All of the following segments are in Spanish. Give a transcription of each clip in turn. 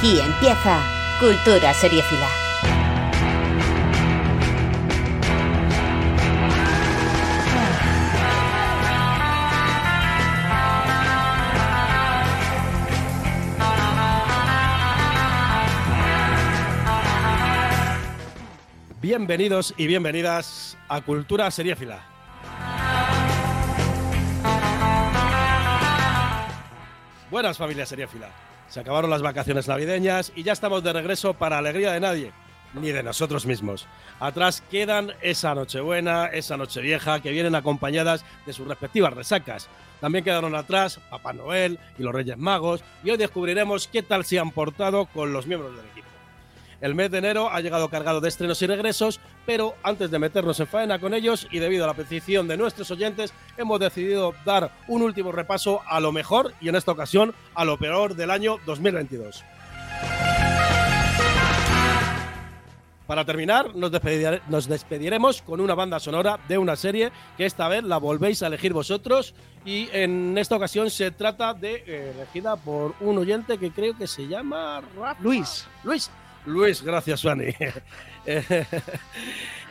Aquí empieza Cultura Seriéfila. Bienvenidos y bienvenidas a Cultura Seriéfila. Buenas familias seriéfila. Se acabaron las vacaciones navideñas y ya estamos de regreso para alegría de nadie, ni de nosotros mismos. Atrás quedan esa Nochebuena, esa Nochevieja, que vienen acompañadas de sus respectivas resacas. También quedaron atrás Papá Noel y los Reyes Magos y hoy descubriremos qué tal se han portado con los miembros del equipo. El mes de enero ha llegado cargado de estrenos y regresos, pero antes de meternos en faena con ellos y debido a la petición de nuestros oyentes, hemos decidido dar un último repaso a lo mejor y en esta ocasión a lo peor del año 2022. Para terminar, nos, despedir- nos despediremos con una banda sonora de una serie que esta vez la volvéis a elegir vosotros y en esta ocasión se trata de eh, elegida por un oyente que creo que se llama Rafa. Luis. Luis. Luis, gracias, Suani.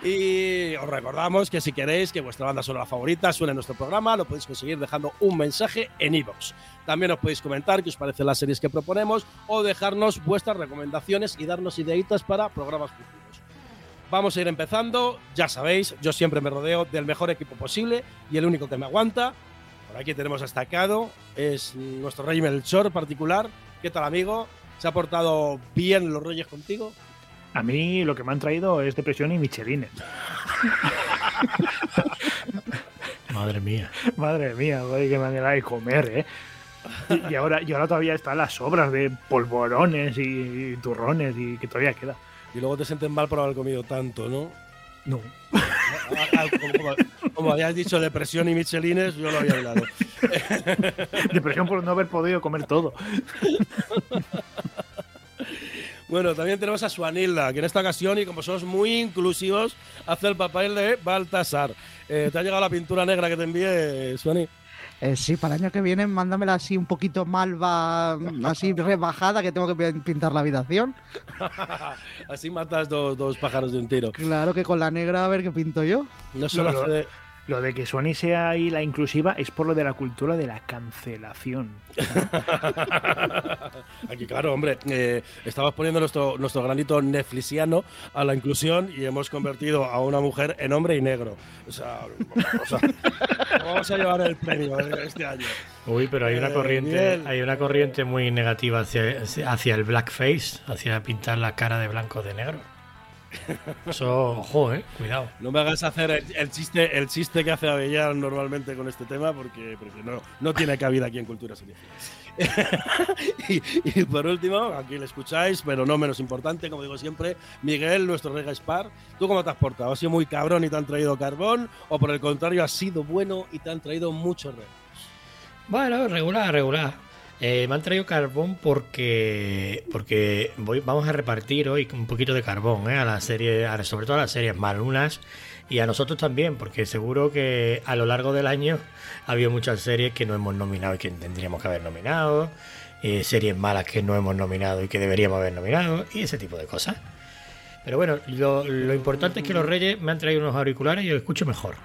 y os recordamos que si queréis que vuestra banda sonora favorita suene en nuestro programa, lo podéis conseguir dejando un mensaje en iVoox. También os podéis comentar qué os parecen las series que proponemos o dejarnos vuestras recomendaciones y darnos ideitas para programas futuros. Vamos a ir empezando. Ya sabéis, yo siempre me rodeo del mejor equipo posible y el único que me aguanta. Por aquí tenemos destacado, es nuestro rey Melchor particular. ¿Qué tal, amigo? ¿Se ha portado bien los reyes contigo? A mí lo que me han traído es depresión y michelines. Madre mía. Madre mía, güey, qué manera de comer, ¿eh? Y ahora, y ahora todavía están las sobras de polvorones y, turrones y que todavía queda. Y luego te sientes mal por haber comido tanto, ¿no? No. Como, como- como habías dicho, depresión y michelines, yo lo había hablado. Depresión por no haber podido comer todo. Bueno, también tenemos a Suanilda, que en esta ocasión, y como somos muy inclusivos, hace el papel de Baltasar. Eh, ¿Te ha llegado la pintura negra que te envié, Suani? Eh, sí, para el año que viene mándamela así un poquito malva, así rebajada, que tengo que pin- pintar la habitación. Así matas dos, dos pájaros de un tiro. Claro que con la negra a ver qué pinto yo. No solo Lo- hace- Lo de que Sony sea ahí la inclusiva es por lo de la cultura de la cancelación. Aquí, claro, hombre, eh, estamos poniendo nuestro, nuestro granito netflixiano a la inclusión y hemos convertido a una mujer en hombre y negro. O sea, o sea, vamos a llevar el premio de este año. Uy, pero hay una Eh, corriente, hay una corriente muy negativa hacia, hacia el blackface, hacia pintar la cara de blanco o de negro. Eso, ojo, eh, cuidado. No me hagas hacer el, el chiste, el chiste que hace Avellán normalmente con este tema porque, porque no, no tiene cabida aquí en Cultura Serie. y, y por último, aquí le escucháis, pero no menos importante, como digo siempre, Miguel, nuestro Rega Spar. ¿Tú cómo te has portado? ¿Has sido muy cabrón y te han traído carbón? ¿O por el contrario, has sido bueno y te han traído mucho regalos? Bueno, regular, regular. Eh, me han traído carbón porque porque vamos a repartir hoy un poquito de carbón ¿eh? a la serie, sobre todo a las series malunas y a nosotros también, porque seguro que a lo largo del año ha habido muchas series que no hemos nominado y que tendríamos que haber nominado, eh, series malas que no hemos nominado y que deberíamos haber nominado y ese tipo de cosas. Pero bueno, lo, lo importante es que los Reyes me han traído unos auriculares y yo escucho mejor.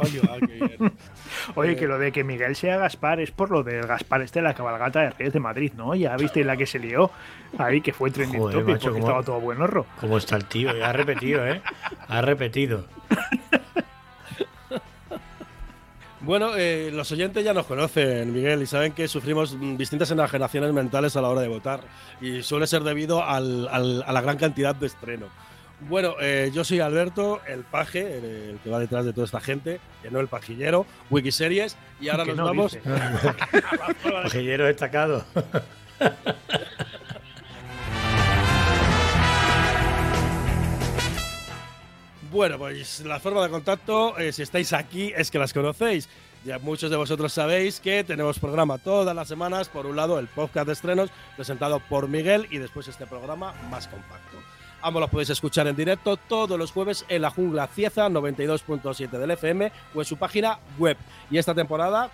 Coño, ah, qué bien. Oye, que lo de que Miguel sea Gaspar es por lo del Gaspar este de la cabalgata de Reyes de Madrid, ¿no? Ya viste la que se lió ahí, que fue trending Joder, topic macho, porque cómo- estaba todo bueno, ro. ¿Cómo está el tío? Ha repetido, ¿eh? Ha repetido. Bueno, eh, los oyentes ya nos conocen, Miguel, y saben que sufrimos distintas enajenaciones mentales a la hora de votar. Y suele ser debido al- al- a la gran cantidad de estreno. Bueno, eh, yo soy Alberto, el paje, el, el que va detrás de toda esta gente, que no el pajillero, Wikiseries, y ahora nos no, vamos. Pajillero destacado. Bueno, pues la forma de contacto, eh, si estáis aquí, es que las conocéis. Ya muchos de vosotros sabéis que tenemos programa todas las semanas. Por un lado, el podcast de estrenos presentado por Miguel y después este programa más compacto. Ambos los podéis escuchar en directo todos los jueves en la jungla Cieza 92.7 del FM o en su página web. Y esta temporada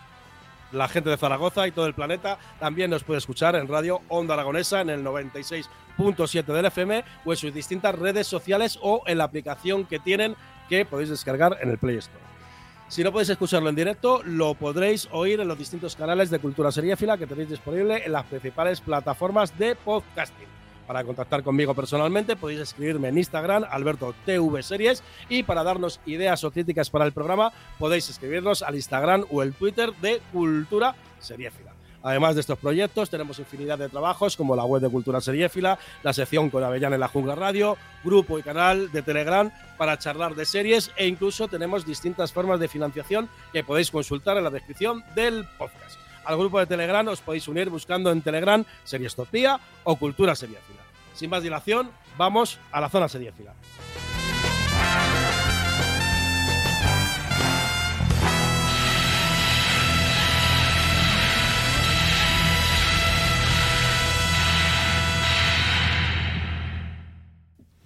la gente de Zaragoza y todo el planeta también nos puede escuchar en Radio Onda Aragonesa en el 96.7 del FM o en sus distintas redes sociales o en la aplicación que tienen que podéis descargar en el Play Store. Si no podéis escucharlo en directo, lo podréis oír en los distintos canales de Cultura Seriéfila que tenéis disponible en las principales plataformas de podcasting. Para contactar conmigo personalmente podéis escribirme en Instagram, Alberto TV Series, y para darnos ideas o críticas para el programa podéis escribirnos al Instagram o el Twitter de Cultura Seriéfila. Además de estos proyectos, tenemos infinidad de trabajos como la web de Cultura Seriéfila, la sección con Avellán en la Jungla Radio, grupo y canal de Telegram para charlar de series e incluso tenemos distintas formas de financiación que podéis consultar en la descripción del podcast. Al grupo de Telegram os podéis unir buscando en Telegram Seriestopía o Cultura Seriéfila. Sin más dilación, vamos a la zona seriéfila.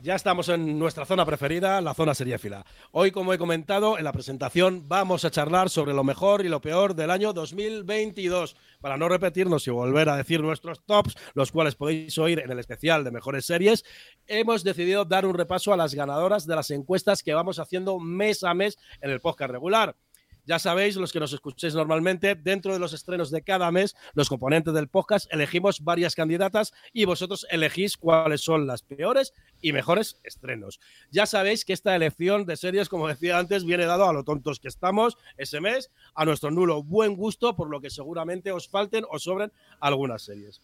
Ya estamos en nuestra zona preferida, la zona seriéfila. Hoy, como he comentado en la presentación, vamos a charlar sobre lo mejor y lo peor del año 2022. Para no repetirnos y volver a decir nuestros tops, los cuales podéis oír en el especial de mejores series, hemos decidido dar un repaso a las ganadoras de las encuestas que vamos haciendo mes a mes en el podcast regular. Ya sabéis, los que nos escuchéis normalmente, dentro de los estrenos de cada mes, los componentes del podcast elegimos varias candidatas y vosotros elegís cuáles son las peores y mejores estrenos. Ya sabéis que esta elección de series, como decía antes, viene dado a lo tontos que estamos ese mes, a nuestro nulo buen gusto, por lo que seguramente os falten o sobren algunas series.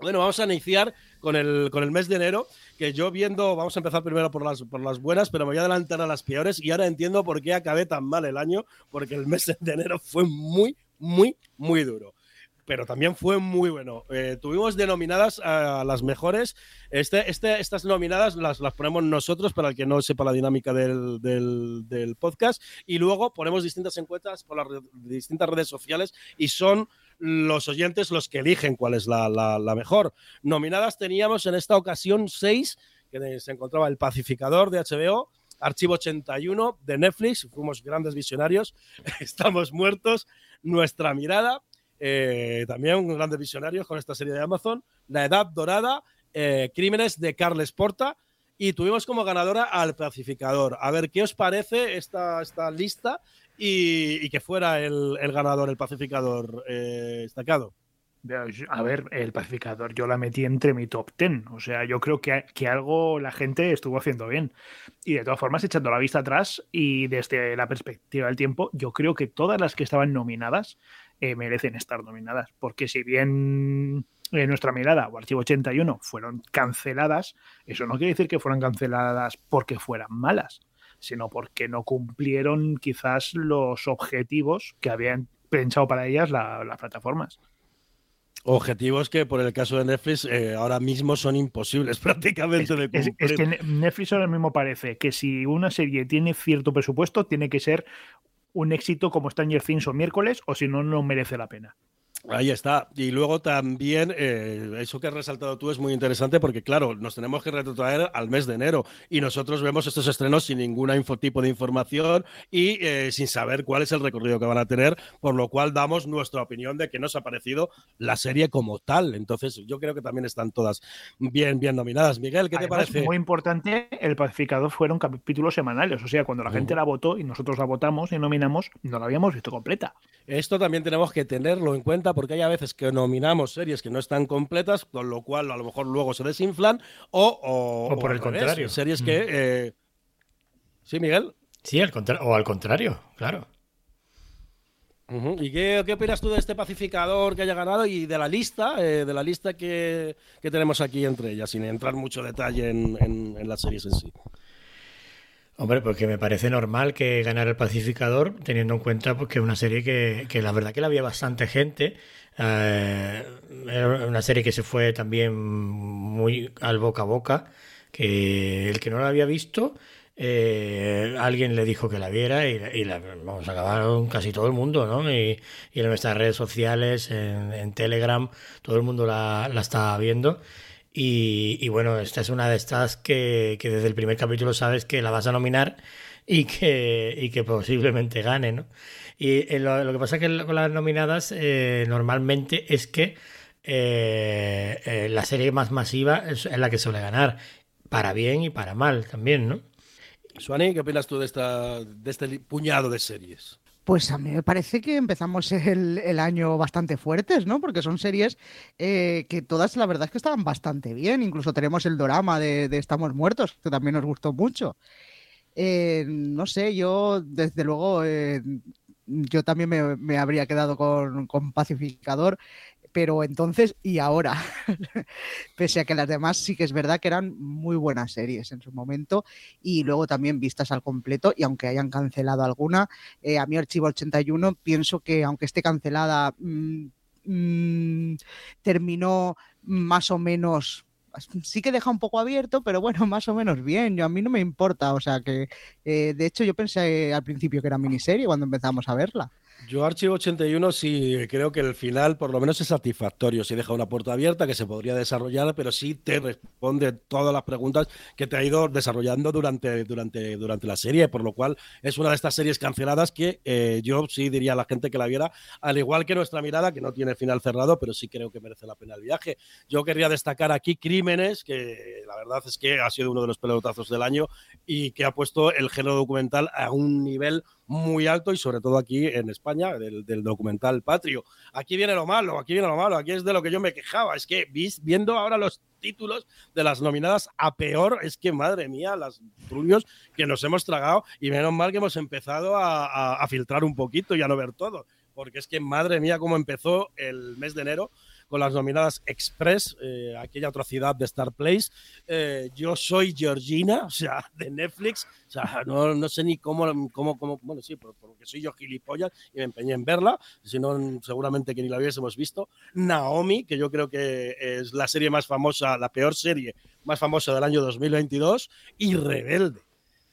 Bueno, vamos a iniciar con el, con el mes de enero, que yo viendo, vamos a empezar primero por las, por las buenas, pero me voy a adelantar a las peores y ahora entiendo por qué acabé tan mal el año, porque el mes de enero fue muy, muy, muy duro. Pero también fue muy bueno. Eh, tuvimos denominadas a las mejores. Este, este, estas nominadas las, las ponemos nosotros para el que no sepa la dinámica del, del, del podcast. Y luego ponemos distintas encuestas por las distintas redes sociales y son los oyentes los que eligen cuál es la, mejor. Nominadas teníamos en esta ocasión seis, que se encontraba El Pacificador de HBO, Archivo 81 de Netflix, fuimos grandes visionarios, estamos muertos, Nuestra Mirada, eh, también grandes visionarios con esta serie de Amazon, La Edad Dorada, eh, Crímenes de Carles Porta, y tuvimos como ganadora al Pacificador. A ver, ¿qué os parece esta, esta lista? Y, que fuera el, el ganador, el Pacificador eh, destacado. A ver, el pacificador yo la metí entre mi top 10. O sea, yo creo que, que algo la gente estuvo haciendo bien. Y de todas formas, echando la vista atrás y desde la perspectiva del tiempo, yo creo que todas las que estaban nominadas eh, merecen estar nominadas. Porque si bien eh, nuestra mirada o Archivo 81 fueron canceladas, eso no quiere decir que fueran canceladas porque fueran malas, sino porque no cumplieron quizás los objetivos que habían pensado para ellas la- las plataformas. Objetivos que, por el caso de Netflix, eh, ahora mismo son imposibles prácticamente de Es, cumplir. es que Ne- Netflix ahora mismo parece que si una serie tiene cierto presupuesto, tiene que ser un éxito como Stranger Things o miércoles, o si no, no merece la pena. Ahí está. Y luego también, eh, eso que has resaltado tú es muy interesante porque, claro, nos tenemos que retrotraer al mes de enero y nosotros vemos estos estrenos sin ningún tipo de información y eh, sin saber cuál es el recorrido que van a tener, por lo cual damos nuestra opinión de que nos ha parecido la serie como tal. Entonces, yo creo que también están todas bien, bien nominadas. Miguel, ¿qué te parece? Muy importante, el pacificador fueron capítulos semanales. O sea, cuando la gente la votó y nosotros la votamos y nominamos, no la habíamos visto completa. Esto también tenemos que tenerlo en cuenta porque hay a veces que nominamos series que no están completas, con lo cual a lo mejor luego se desinflan, o, o, O por el revés, contrario. Series que. Mm. eh, Sí, Miguel. Sí, al contra- o al contrario, claro. ¿Y qué, qué opinas tú de este pacificador que haya ganado y de la lista, eh, de la lista que, que tenemos aquí entre ellas, sin entrar mucho detalle en, en- en las series en sí? Hombre, porque me parece normal que ganara el pacificador, teniendo en cuenta pues, que es una serie que, que la verdad que la había bastante gente. eh, era una serie que se fue también muy al boca a boca, que el que no la había visto, eh, alguien le dijo que la viera y, y la, acabaron casi todo el mundo, ¿no? Y, y en nuestras redes sociales, en, Telegram, todo el mundo la, la estaba viendo. Y, bueno, esta es una de estas que, que desde el primer capítulo sabes que la vas a nominar y que, y que posiblemente gane, ¿no? Y eh, lo, lo que pasa que con las nominadas eh, normalmente es que eh, la serie más masiva es, la que suele ganar, para bien y para mal también, ¿no? Suani, ¿qué opinas tú de, esta, de este puñado de series? Pues a mí me parece que empezamos el, año bastante fuertes, ¿no? Porque son series eh, que todas la verdad es que estaban bastante bien. Incluso tenemos el drama de, de Estamos Muertos, que también nos gustó mucho. Eh, no sé, yo desde luego, eh, yo también me, me habría quedado con, con Pacificador, pero entonces y ahora, pese a que las demás sí que es verdad que eran muy buenas series en su momento y luego también vistas al completo y aunque hayan cancelado alguna, eh, a mí Archivo 81 pienso que aunque esté cancelada, mm, mm, terminó más o menos... Sí que deja un poco abierto, pero bueno, más o menos bien. Yo, a mí no me importa. O sea que, eh, de hecho, yo pensé al principio que era miniserie cuando empezamos a verla. Yo, Archivo 81, sí creo que el final por lo menos es satisfactorio. Sí deja una puerta abierta que se podría desarrollar, pero sí te responde todas las preguntas que te ha ido desarrollando durante, durante, durante la serie, por lo cual es una de estas series canceladas que eh, yo sí diría a la gente que la viera, al igual que nuestra mirada, que no tiene final cerrado, pero sí creo que merece la pena el viaje. Yo querría destacar aquí Crímenes, que la verdad es que ha sido uno de los pelotazos del año y que ha puesto el género documental a un nivel muy alto y sobre todo aquí en España, del, documental Patrio. Aquí viene lo malo, aquí viene lo malo, aquí es de lo que yo me quejaba. Es que viendo ahora los títulos de las nominadas a peor, es que madre mía, las truños que nos hemos tragado y menos mal que hemos empezado a, a, a filtrar un poquito y a no ver todo. Porque es que madre mía, cómo empezó el mes de enero con las nominadas Express, eh, aquella atrocidad de Star Place. Eh, yo soy Georgina, o sea, de Netflix. O sea, no, no sé ni cómo, cómo, cómo, bueno, sí, porque soy yo gilipollas y me empeñé en verla, si no, seguramente que ni la hubiésemos visto. Naomi, que yo creo que es la serie más famosa, la peor serie más famosa del año 2022, y Rebelde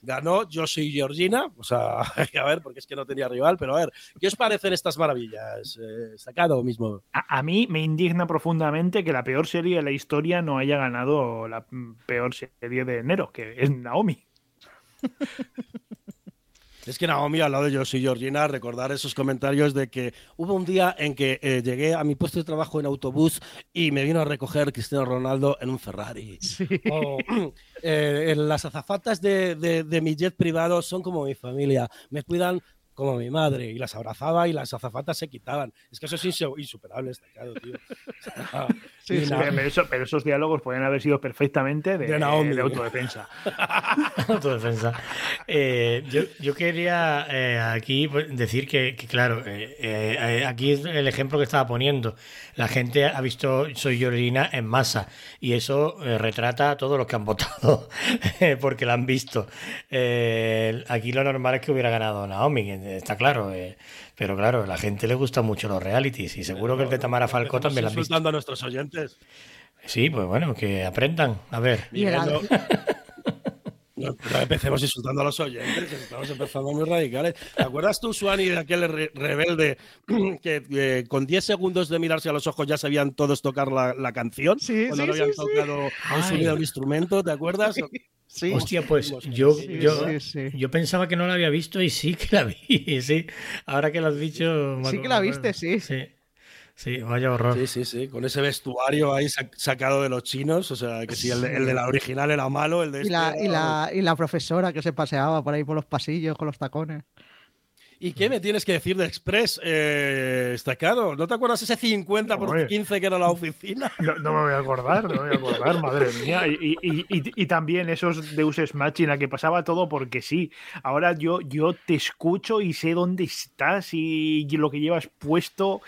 ganó Yo soy Georgina, o sea, a ver, porque es que no tenía rival, pero a ver, ¿qué os parecen estas maravillas? Eh, sacado mismo. A, a, mí me indigna profundamente que la peor serie de la historia no haya ganado la peor serie de enero, que es Naomi. Es que Naomi, al lado de Yo soy Georgina, recordar esos comentarios de que hubo un día en que eh, llegué a mi puesto de trabajo en autobús y me vino a recoger Cristiano Ronaldo en un Ferrari. Sí. O, eh, las azafatas de, de, de, mi jet privado son como mi familia, me cuidan como mi madre y las abrazaba y las azafatas se quitaban. Es que eso es insuperable, está claro, tío. Sí, sí, pero, eso, pero, esos diálogos pueden haber sido perfectamente de, de, Naomi. de autodefensa. autodefensa. Eh, yo, yo, quería eh, aquí decir que, que claro, eh, aquí es el ejemplo que estaba poniendo. La gente ha visto Soy Georgina en masa y eso retrata a todos los que han votado porque la han visto. aquí lo normal es que hubiera ganado Naomi, está claro. Pero claro, a la gente le gusta mucho los realities y seguro que el de Tamara Falcó también la han visto. a nuestros oyentes. Sí, pues bueno, que aprendan. A ver. No, no empecemos insultando a los oyentes, que estamos empezando muy radicales. ¿Te acuerdas tú, Suani, de aquel re rebelde que eh, con 10 segundos de mirarse a los ojos ya sabían todos tocar la, la canción? Sí, cuando sí, no habían sí, tocado sí. un sonido del instrumento, ¿te acuerdas? Sí. Hostia, pues yo, yo, yo, pensaba que no la había visto y sí que la vi, sí. Ahora que lo has dicho... Sí que la viste, sí. Sí. Sí, vaya horror. Sí, sí, sí, con ese vestuario ahí sacado de los chinos, o sea, que si el, el, de la original era malo, el de y este la, era... y, la, y la profesora que se paseaba por ahí por los pasillos con los tacones. ¿Y qué me tienes que decir de Express, eh, destacado? ¿No te acuerdas ese 50 por Oye, 15 que era la oficina? No, no, me voy a acordar, no me voy a acordar, madre mía. Y, y, y, y, también esos Deus Ex Machina que pasaba todo porque sí. Ahora yo, yo te escucho y sé dónde estás y lo que llevas puesto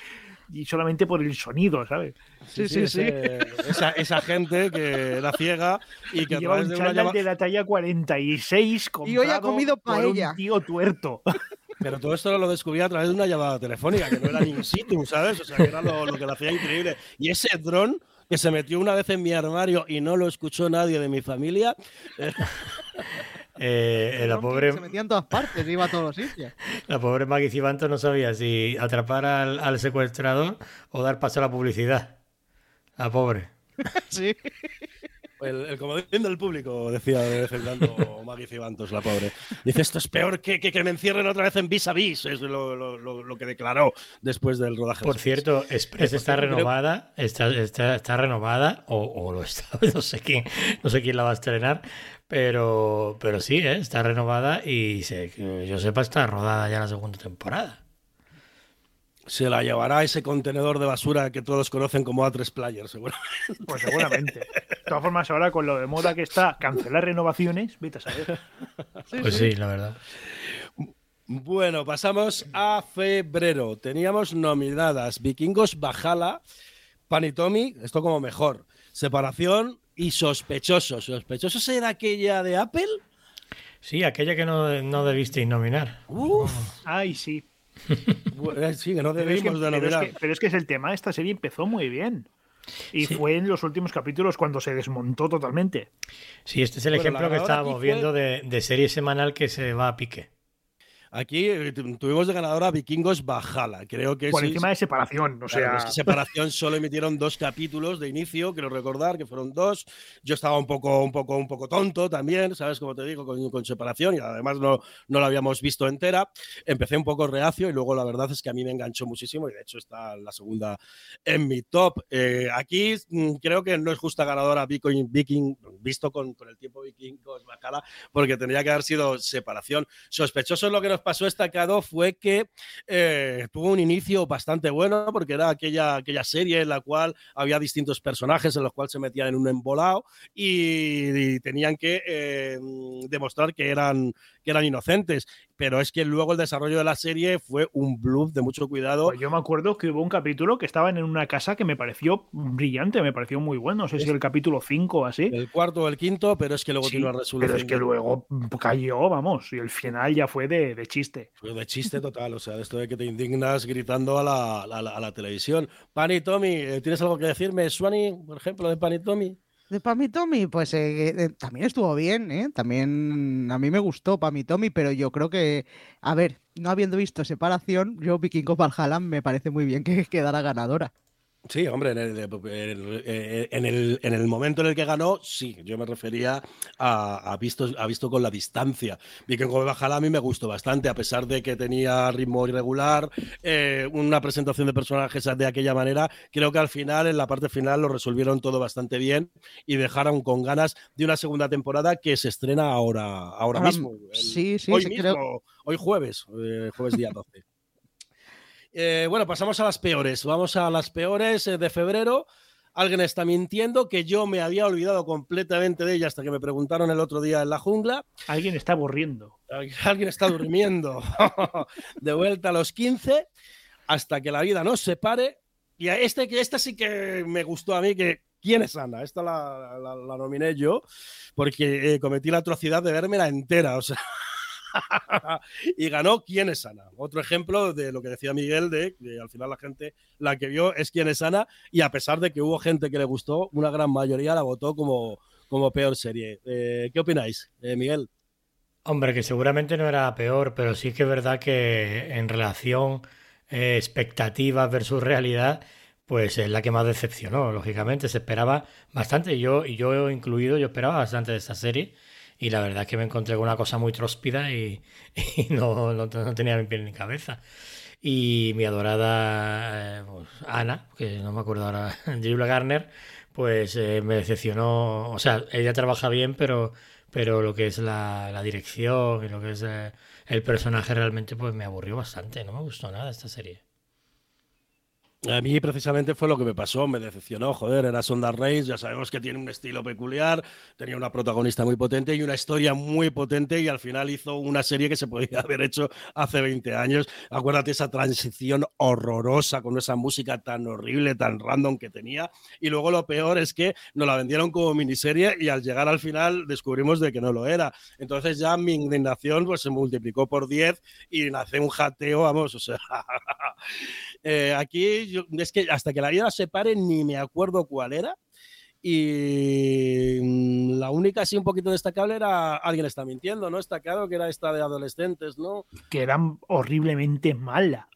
y solamente por el sonido, ¿sabes? Sí, sí, sí. Ese, esa, esa, gente que era ciega y que lleva un de, una llama... de la talla 46 y hoy ha comido paella. Por un tío tuerto. Pero todo esto lo descubrí a través de una llamada telefónica, que no era in situ, ¿sabes? O sea, que era lo, lo que lo hacía increíble. Y ese dron que se metió una vez en mi armario y no lo escuchó nadie de mi familia. Eh, la pobre. Se metía en todas partes, iba a todos los sitios. La pobre Maggie Cibanto no sabía si atrapar al, al, secuestrador o dar paso a la publicidad. La pobre. sí. El, el comodín del público, decía de cuando Maggie Cibantos, la pobre. Dice, esto es peor que, que, que me encierren otra vez en vis a vis. Es lo, lo, lo, lo que declaró después del rodaje. Por de cierto, Express está creo- renovada, está, está, está renovada, o, o lo está, no sé quién, no sé quién la va a estrenar, pero, pero sí, ¿eh? está renovada y se, que yo sepa está rodada ya la segunda temporada. Se la llevará ese contenedor de basura que todos conocen como A3 Player, seguro. Pues seguramente. De todas formas, ahora con lo de moda que está, cancelar renovaciones, vete a saber. Pues sí, la verdad. Bueno, pasamos a febrero. Teníamos nominadas Vikingos, Bajala, Panitomi, esto como mejor. Separación y Sospechosos. ¿Sospechosos era aquella de Apple? Sí, aquella que no, no debisteis nominar. Uf, Ay, sí. Eh, sí, que no Pero es que, debimos de pero es que- pero es que es el tema, esta serie empezó muy bien. Y Sí. fue en los últimos capítulos cuando se desmontó totalmente. Sí, este es el Bueno, ejemplo que estábamos fue- viendo de, de serie semanal que se va a pique. Aquí eh, tu- tuvimos de ganadora Vikingos, Bajala. Creo que Por sí, encima de separación. O Claro, sea, es que separación solo emitieron dos capítulos de inicio, quiero recordar que fueron dos. Yo estaba un poco, un poco, un poco tonto también, ¿sabes? Como te digo, con, con separación y además no, no la habíamos visto entera. Empecé un poco reacio y luego la verdad es que a mí me enganchó muchísimo y de hecho está la segunda en mi top. Eh, aquí mm, creo que no es justa ganadora Viking, Viking visto con, con el tiempo vikingos Bacala, porque tendría que haber sido separación. Sospechoso lo que nos pasó destacado fue que eh, tuvo un inicio bastante bueno, porque era aquella, aquella serie en la cual había distintos personajes en los cuales se metían en un embolado y, tenían que eh, demostrar que eran, que eran inocentes. Pero es que luego el desarrollo de la serie fue un bluff de mucho cuidado. pues yo me acuerdo que hubo un capítulo que estaban en una casa que me pareció brillante, me pareció muy bueno. No sé si el capítulo 5 o así. El cuarto o el quinto, pero es que luego Sí, tiene una resolución. pero es que luego cayó, vamos, y el final ya fue de, de chiste. Fue de chiste total, o sea, de esto de que te indignas gritando a la, a la, a la televisión. Pan y Tommy, eh, ¿tienes algo que decirme? Swani, por ejemplo, de Pan y Tommy. De Pami Tommy, pues eh, eh, también estuvo bien, ¿eh? También a mí me gustó Pami Tommy, pero yo creo que, a ver, no habiendo visto separación, yo Vikingos Valhalla me parece muy bien que quedara ganadora. Sí, hombre, en el, en, el, en el momento en el que ganó, sí, yo me refería a, a visto, a visto con la distancia. Vi que con Bajala a mí me gustó bastante, a pesar de que tenía ritmo irregular, eh, una presentación de personajes de aquella manera, creo que al final, en la parte final, lo resolvieron todo bastante bien y dejaron con ganas de una segunda temporada que se estrena ahora, ahora, Ahora, mismo. el- sí, sí, hoy mismo, creo- hoy jueves, eh, jueves día 12. Eh, bueno, pasamos a las peores. Vamos a las peores eh, de febrero. Alguien está mintiendo que yo me había olvidado completamente de ella hasta que me preguntaron el otro día en la jungla. Alguien está aburriendo. Alguien está durmiendo. de vuelta a los 15 hasta que la vida nos separe. Y a este, que esta sí que me gustó a mí, que ¿quién es Ana? Esta la, la, la nominé yo porque eh, cometí la atrocidad de vermela entera. O sea, y ganó quién es Ana. Otro ejemplo de lo que decía Miguel, de que al final la gente la que vio es quién es Ana, y a pesar de que hubo gente que le gustó, una gran mayoría la votó como, como peor serie. Eh, ¿Qué opináis, eh, Miguel? Hombre, que seguramente no era peor, pero sí que es verdad que en relación eh, expectativas versus realidad, pues es la que más decepcionó, lógicamente. Se esperaba bastante, yo, y yo incluido, yo esperaba bastante de esta serie. Y la verdad es que me encontré con una cosa muy tróspida y, no, no, tenía ni pie ni cabeza. Y mi adorada eh, pues, Ana, que no me acuerdo ahora, Julia Garner, pues eh, me decepcionó. O sea, ella trabaja bien, pero, pero lo que es la, la dirección y lo que es eh, el personaje realmente, pues me aburrió bastante. No me gustó nada esta serie. A mí precisamente fue lo que me pasó, me decepcionó, joder, era Sonda Reis, ya sabemos que tiene un estilo peculiar, tenía una protagonista muy potente y una historia muy potente y al final hizo una serie que se podía haber hecho hace 20 años. Acuérdate esa transición horrorosa con esa música tan horrible, tan random que tenía y luego lo peor es que nos la vendieron como miniserie y al llegar al final descubrimos de que no lo era. Entonces ya mi indignación pues se multiplicó por 10 y nace un jateo, vamos, o sea... Eh, aquí yo, es que hasta que la vida se pare ni me acuerdo cuál era. Y mm, la única así un poquito destacable era Alguien está mintiendo, ¿no? Está claro que era esta de adolescentes, ¿no? Que eran horriblemente mala.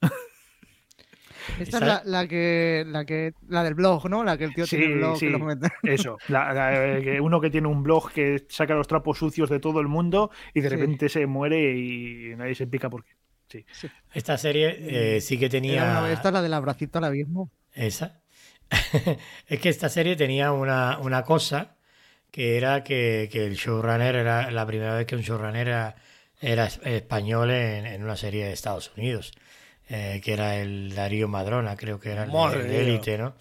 Esta es la, la que, la que la del blog, ¿no? La que el tío Sí, tiene el blog sí. que lo comenta. Eso, la- la- que uno que tiene un blog que saca los trapos sucios de todo el mundo y de Sí. repente se muere y nadie se explica por qué. Sí. Esta serie eh, sí que Era tenía. vez esta la del abracito al abismo. Esa. es que esta serie tenía una, una cosa que era que, que el showrunner era la primera vez que un showrunner era, era es- español en, en una serie de Estados Unidos, eh, que era el Darío Madrona, creo que era el de-. Élite, ¿no?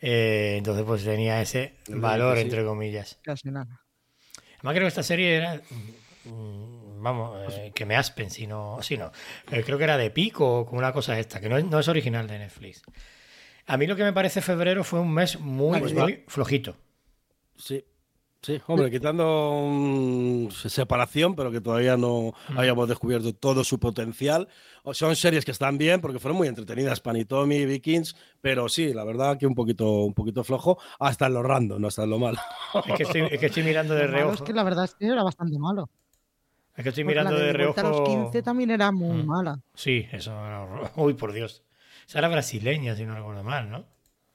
Eh, entonces pues tenía ese valor, sí. entre comillas. Casi nada. Además creo que esta serie era, vamos, eh, que me aspen, si no, si no. Eh, creo que era de Pico o con una cosa esta, que no es, no es original de Netflix. A mí lo que me parece febrero fue un mes muy, Pues muy flojito. Sí. Sí, hombre, quitando mm, separación, pero que todavía no hayamos descubierto todo su potencial. O son series que están bien porque fueron muy entretenidas, Panitomi, Vikings, pero sí, la verdad que un poquito, un poquito flojo, hasta en lo random, no hasta en lo malo. Es que estoy, es que estoy mirando de reojo. es que la verdad es que era bastante malo. Es que estoy Porque mirando la de Vuelta a los reojo. 15 también era muy Mm. mala. Sí, eso era horror- Uy, por Dios. Esa era brasileña, si no recuerdo mal, ¿no?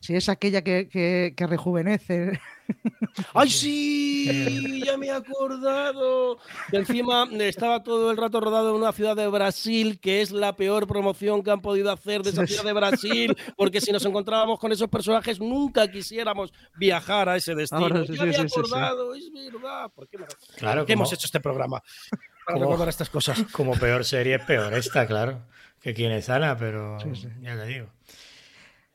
Sí, es aquella que, que, que rejuvenece. ¡Ay, sí! Ya me he acordado. Y encima estaba todo el rato rodado en una ciudad de Brasil, que es la peor promoción que han podido hacer de esa ciudad de Brasil, porque si nos encontrábamos con esos personajes, nunca quisiéramos viajar a ese destino. Ahora sí, ya sí, me he sí, sí, sí. acordado, es verdad. ¿Por qué, me- Claro, por qué hemos hecho este programa? Para como- recordar estas cosas. Como peor serie es peor esta, claro. Que quien es Ana, pero Sí, sí. ya te digo.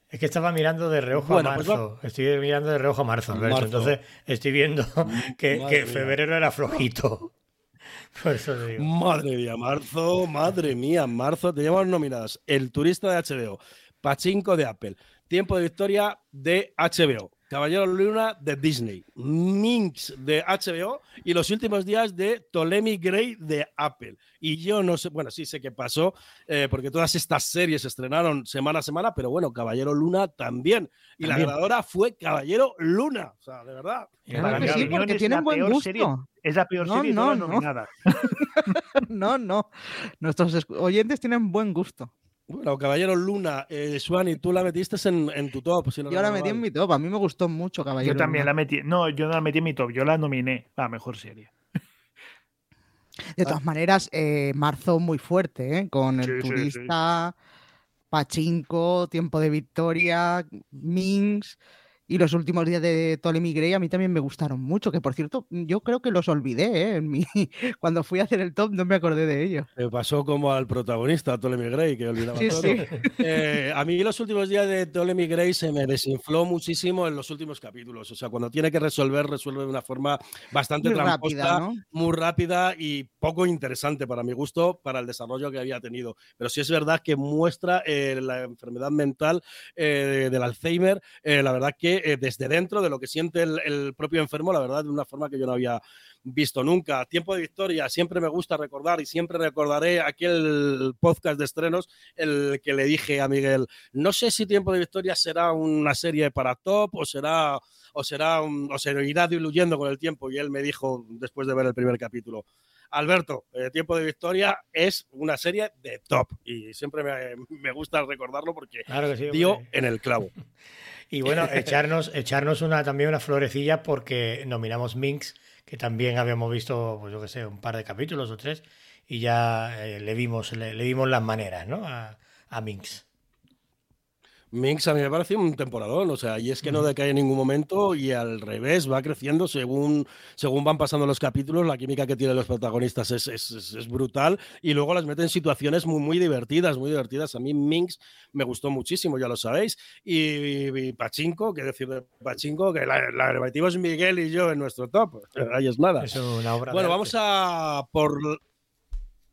Es que estaba mirando de reojo Bueno, a pues marzo. Estoy mirando de reojo a marzo, Alberto. Marzo. Entonces estoy viendo que, febrero era flojito. Por eso te digo. Madre mía, marzo, madre mía, marzo. Teníamos nominadas El turista de HBO, Pachinko de Apple, Tiempo de Victoria de HBO, Caballero Luna de Disney, Minx de HBO y los últimos días de Ptolemy Gray de Apple. Y yo no sé, bueno, sí sé qué pasó, eh, porque todas estas series se estrenaron semana a semana, pero bueno, Caballero Luna también. Y la ganadora fue Caballero Luna. O sea, de verdad. Claro que sí, porque buen peor gusto. serie- Es la peor No, serie de no, no. nominadas. No, no. Nuestros oyentes tienen buen gusto. Bueno, Caballero Luna, eh, Suani, tú la metiste en, en tu top. Si no Yo la metí en mi top. A mí me gustó mucho, caballero. Yo también Luna. la metí. No, yo no la metí en mi top. Yo la nominé a mejor serie. De todas maneras, eh, marzo muy fuerte, ¿eh? Con el Sí, sí, sí. turista, Pachinko, Tiempo de Victoria, Minx y los últimos días de Ptolemy Gray a mí también me gustaron mucho. Que por cierto, yo creo que los olvidé, ¿eh? En mi... Cuando fui a hacer el top no me acordé de ellos. Me pasó como al protagonista, Ptolemy Gray, que olvidaba Sí, todo. sí. Eh, a mí los últimos días de Ptolemy Gray se me desinfló muchísimo en los últimos capítulos. O sea, cuando tiene que resolver, resuelve de una forma bastante Muy tramposa, rápida, ¿no? muy rápida y poco interesante para mi gusto, para el desarrollo que había tenido. Pero sí es verdad que muestra eh, la enfermedad mental eh, del Alzheimer, la verdad que eh, desde dentro de lo que siente el, el propio enfermo, la verdad, de una forma que yo no había visto nunca. Tiempo de victoria, siempre me gusta recordar y siempre recordaré aquel podcast de estrenos, el que le dije a Miguel, no sé si Tiempo de victoria será una serie para top o será o será un- o se irá diluyendo con el tiempo y él me dijo después de ver el primer capítulo Alberto, eh, Tiempo de Victoria es una serie de top y siempre me, me gusta recordarlo porque Claro sí. dio hombre. en el clavo. Y bueno, echarnos, echarnos una, también una florecilla porque nominamos Minx, que también habíamos visto, pues yo que sé, un par de capítulos o tres, y ya eh, le vimos, le, le vimos las maneras, ¿no? A, a Minx. Minx a mí me parece un temporadón, o sea, y es que no decae en ningún momento y al revés, va creciendo según, según van pasando los capítulos, la química que tienen los protagonistas es, es- brutal y luego las mete en situaciones muy, muy divertidas, muy divertidas. A mí Minx me gustó muchísimo, ya lo sabéis, y, y Pachinko, qué decir de Pachinko, que la, la metimos Miguel y yo en nuestro top, ahí es nada. Es una obra de Bueno, vamos a por,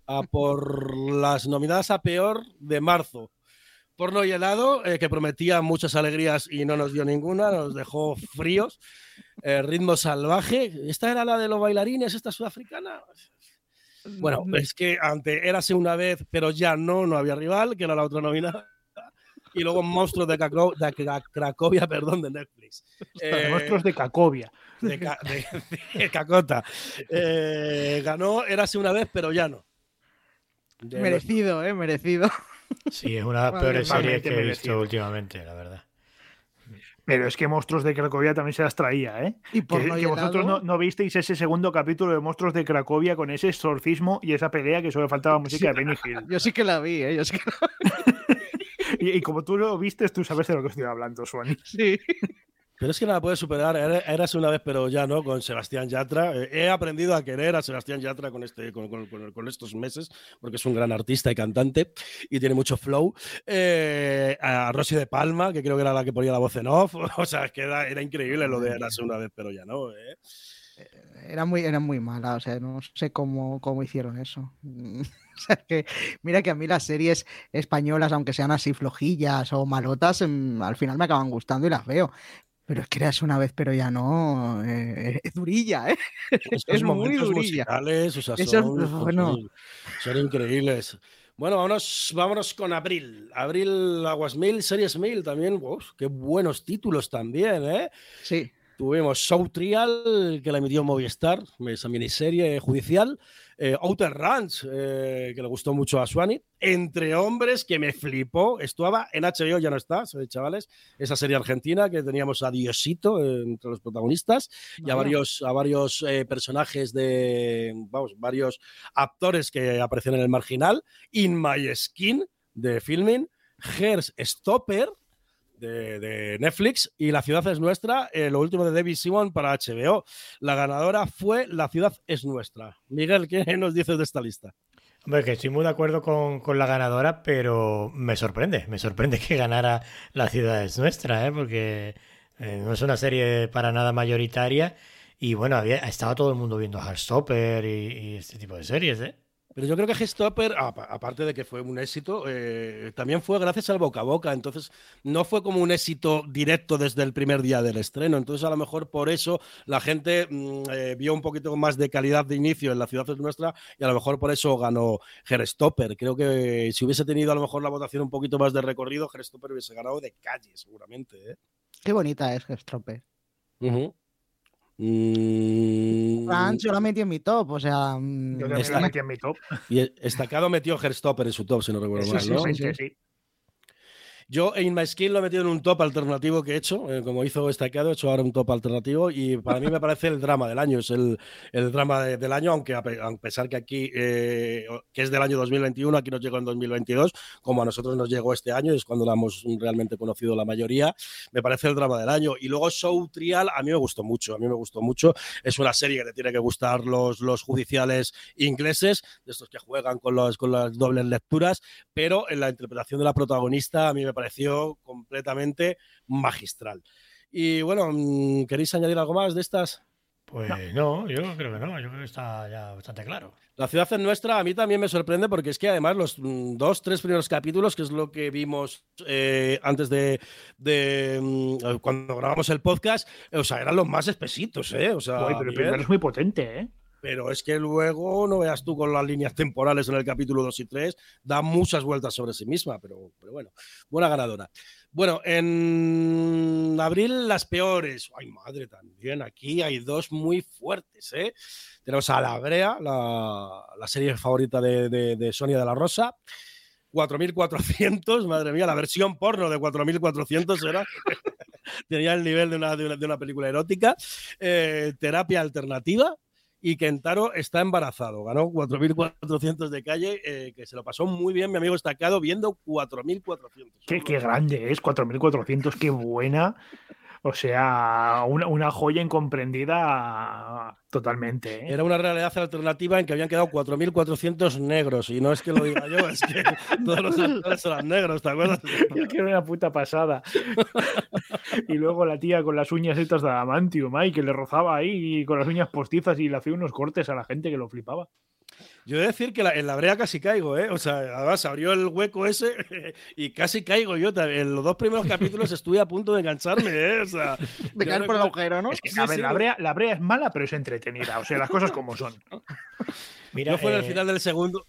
a por las nominadas a peor de marzo. Porno y helado, eh, que prometía muchas alegrías y no nos dio ninguna, nos dejó fríos. Eh, ritmo salvaje. ¿Esta era la de los bailarines, esta sudafricana? Bueno, es que ante Érase una vez, pero ya no, no había rival, que era la otra nominada. Y luego Monstruos de, Craco- de Cra- Cracovia, perdón, de Netflix. Eh, Monstruos de Cacovia. de, ca- de- de Cacota. Eh, ganó Érase una vez, pero ya no. Merecido, ¿eh? Merecido. Sí, es una de las peores series que he visto merecido. últimamente, la verdad. Pero es que Monstruos de Cracovia también se las traía, ¿eh? Y por que, no que vosotros no, no visteis ese segundo capítulo de Monstruos de Cracovia con ese exorcismo y esa pelea que solo faltaba música de Benny Hill. Yo sí que la vi, ¿eh? Yo sí que la Y, y como tú lo viste, tú sabes de lo que estoy hablando, Suani. Sí. Pero es que nada puede superar. Era- Érase una vez, pero ya no, con Sebastián Yatra. Eh, He aprendido a querer a Sebastián Yatra con, este, con, estos meses, porque es un gran artista y cantante y tiene mucho flow. Eh, a Rosy de Palma, que creo que era la que ponía la voz en off. O sea, es que era, increíble lo de Érase una vez, pero ya no. ¿eh? Era muy, era muy mala, o sea, no sé cómo, cómo hicieron eso. O sea, que mira que a mí las series españolas, aunque sean así flojillas o malotas, em, al final me acaban gustando y las veo. Pero es que eras una vez, pero ya no. eh, es durilla, ¿eh? Es muy momentos durilla. musicales, o sea, Esos- son, bueno. son- son increíbles. Bueno, vámonos, vámonos con Abril. Abril Aguas Mil, Series Mil también. uf, qué buenos títulos también, ¿eh? Sí. Tuvimos Show Trial, que la emitió Movistar, esa miniserie judicial. eh, Outer Ranch, eh, que le gustó mucho a Swanee. Entre hombres, que me flipó. Estaba en HBO, ya no está, chavales. Esa serie argentina que teníamos a Diosito eh, entre los protagonistas y a varios, a varios personajes de, vamos, varios actores que aparecen en el marginal. In My Skin, de Filming. Hers Stopper, de, Netflix y La ciudad es nuestra, eh, lo último de David Simon para HBO. La ganadora fue La ciudad es nuestra. Miguel, ¿qué nos dices de esta lista? Hombre, que estoy muy de acuerdo con, con la ganadora, pero me sorprende, me sorprende que ganara La ciudad es nuestra, ¿eh? porque eh, no es una serie para nada mayoritaria y bueno, había, estaba todo el mundo viendo Heartstopper y, y este tipo de series, ¿eh? Pero yo creo que Gestopper, apa- aparte de que fue un éxito, eh, también fue gracias al boca a boca. Entonces, no fue como un éxito directo desde el primer día del estreno. Entonces, a lo mejor por eso la gente mm, eh, vio un poquito más de calidad de inicio en La ciudad es nuestra y a lo mejor por eso ganó Herstopper. Creo que si hubiese tenido a lo mejor la votación un poquito más de recorrido, Herstopper hubiese ganado de calle, seguramente. ¿eh? Qué bonita es Gestrope. Ujú. Mm, Ranch yo la metí en mi top, o sea. mm, Yo también la metí en mi top. y Estacado metió Herstopper en su top, si no recuerdo Sí, mal, sí, ¿no? sí, sí, sí. Yo en My Skin lo he metido en un top alternativo que he hecho, eh, como hizo Estaqueado, he hecho ahora un top alternativo y para mí me parece el drama del año, es el, el drama de- del año, aunque a, pe- a pesar que aquí, eh, que es del año 2021, aquí nos llegó en 2022, como a nosotros nos llegó este año, es cuando la hemos realmente conocido la mayoría, me parece el drama del año. Y luego Show Trial, a mí me gustó mucho, a mí me gustó mucho, es una serie que le tiene que gustar los, los judiciales ingleses, de estos que juegan con, los, con las dobles lecturas, pero en la interpretación de la protagonista a mí me pareció completamente magistral. Y bueno, mm, ¿queréis añadir algo más de estas? Pues no. yo creo que no, yo creo que está ya bastante claro. La ciudad es nuestra, a mí también me sorprende porque es que además los mm, dos, tres primeros capítulos, que es lo que vimos eh, antes de, de, mm, cuando grabamos el podcast, eh, o sea, eran los más espesitos, ¿eh? O sea, Uy, pero el primero es muy potente, ¿eh? Pero es que luego, no veas tú con las líneas temporales en el capítulo 2 y 3, da muchas vueltas sobre sí misma, pero, pero bueno, buena ganadora. Bueno, en abril las peores. Ay, madre, también aquí hay dos muy fuertes, ¿eh? Tenemos a La Brea, la, serie favorita de, de- Sonia de la Rosa. 4.400, madre mía, la versión porno de 4.400 era. Tenía el nivel de una, de una, de una película erótica. Eh, terapia alternativa, y Kentaro está embarazado. Ganó 4.400 de calle, eh, que se lo pasó muy bien mi amigo Estacado viendo 4.400. Qué, qué grande es, 4.400, qué buena. O sea, una, una joya incomprendida totalmente. ¿eh? Era una realidad alternativa en que habían quedado 4.400 negros. Y no es que lo diga yo, es que todos los actores eran negros, ¿te acuerdas? Es que era una puta pasada. y luego la tía con las uñas estas de adamantium, ay, que le rozaba ahí con las uñas postizas y le hacía unos cortes a la gente que lo flipaba. Yo he de decir que la- en la brea casi caigo, ¿eh? O sea, además abrió el hueco ese y casi caigo yo. En los dos primeros capítulos estuve a punto de engancharme, ¿eh? O sea, De caer por el agujero, ¿no? Es que, Sí, a ver, sí, la, brea, la brea es mala, pero es entretenida. O sea, las cosas como son. Mira, Yo fue en el eh, final del segundo,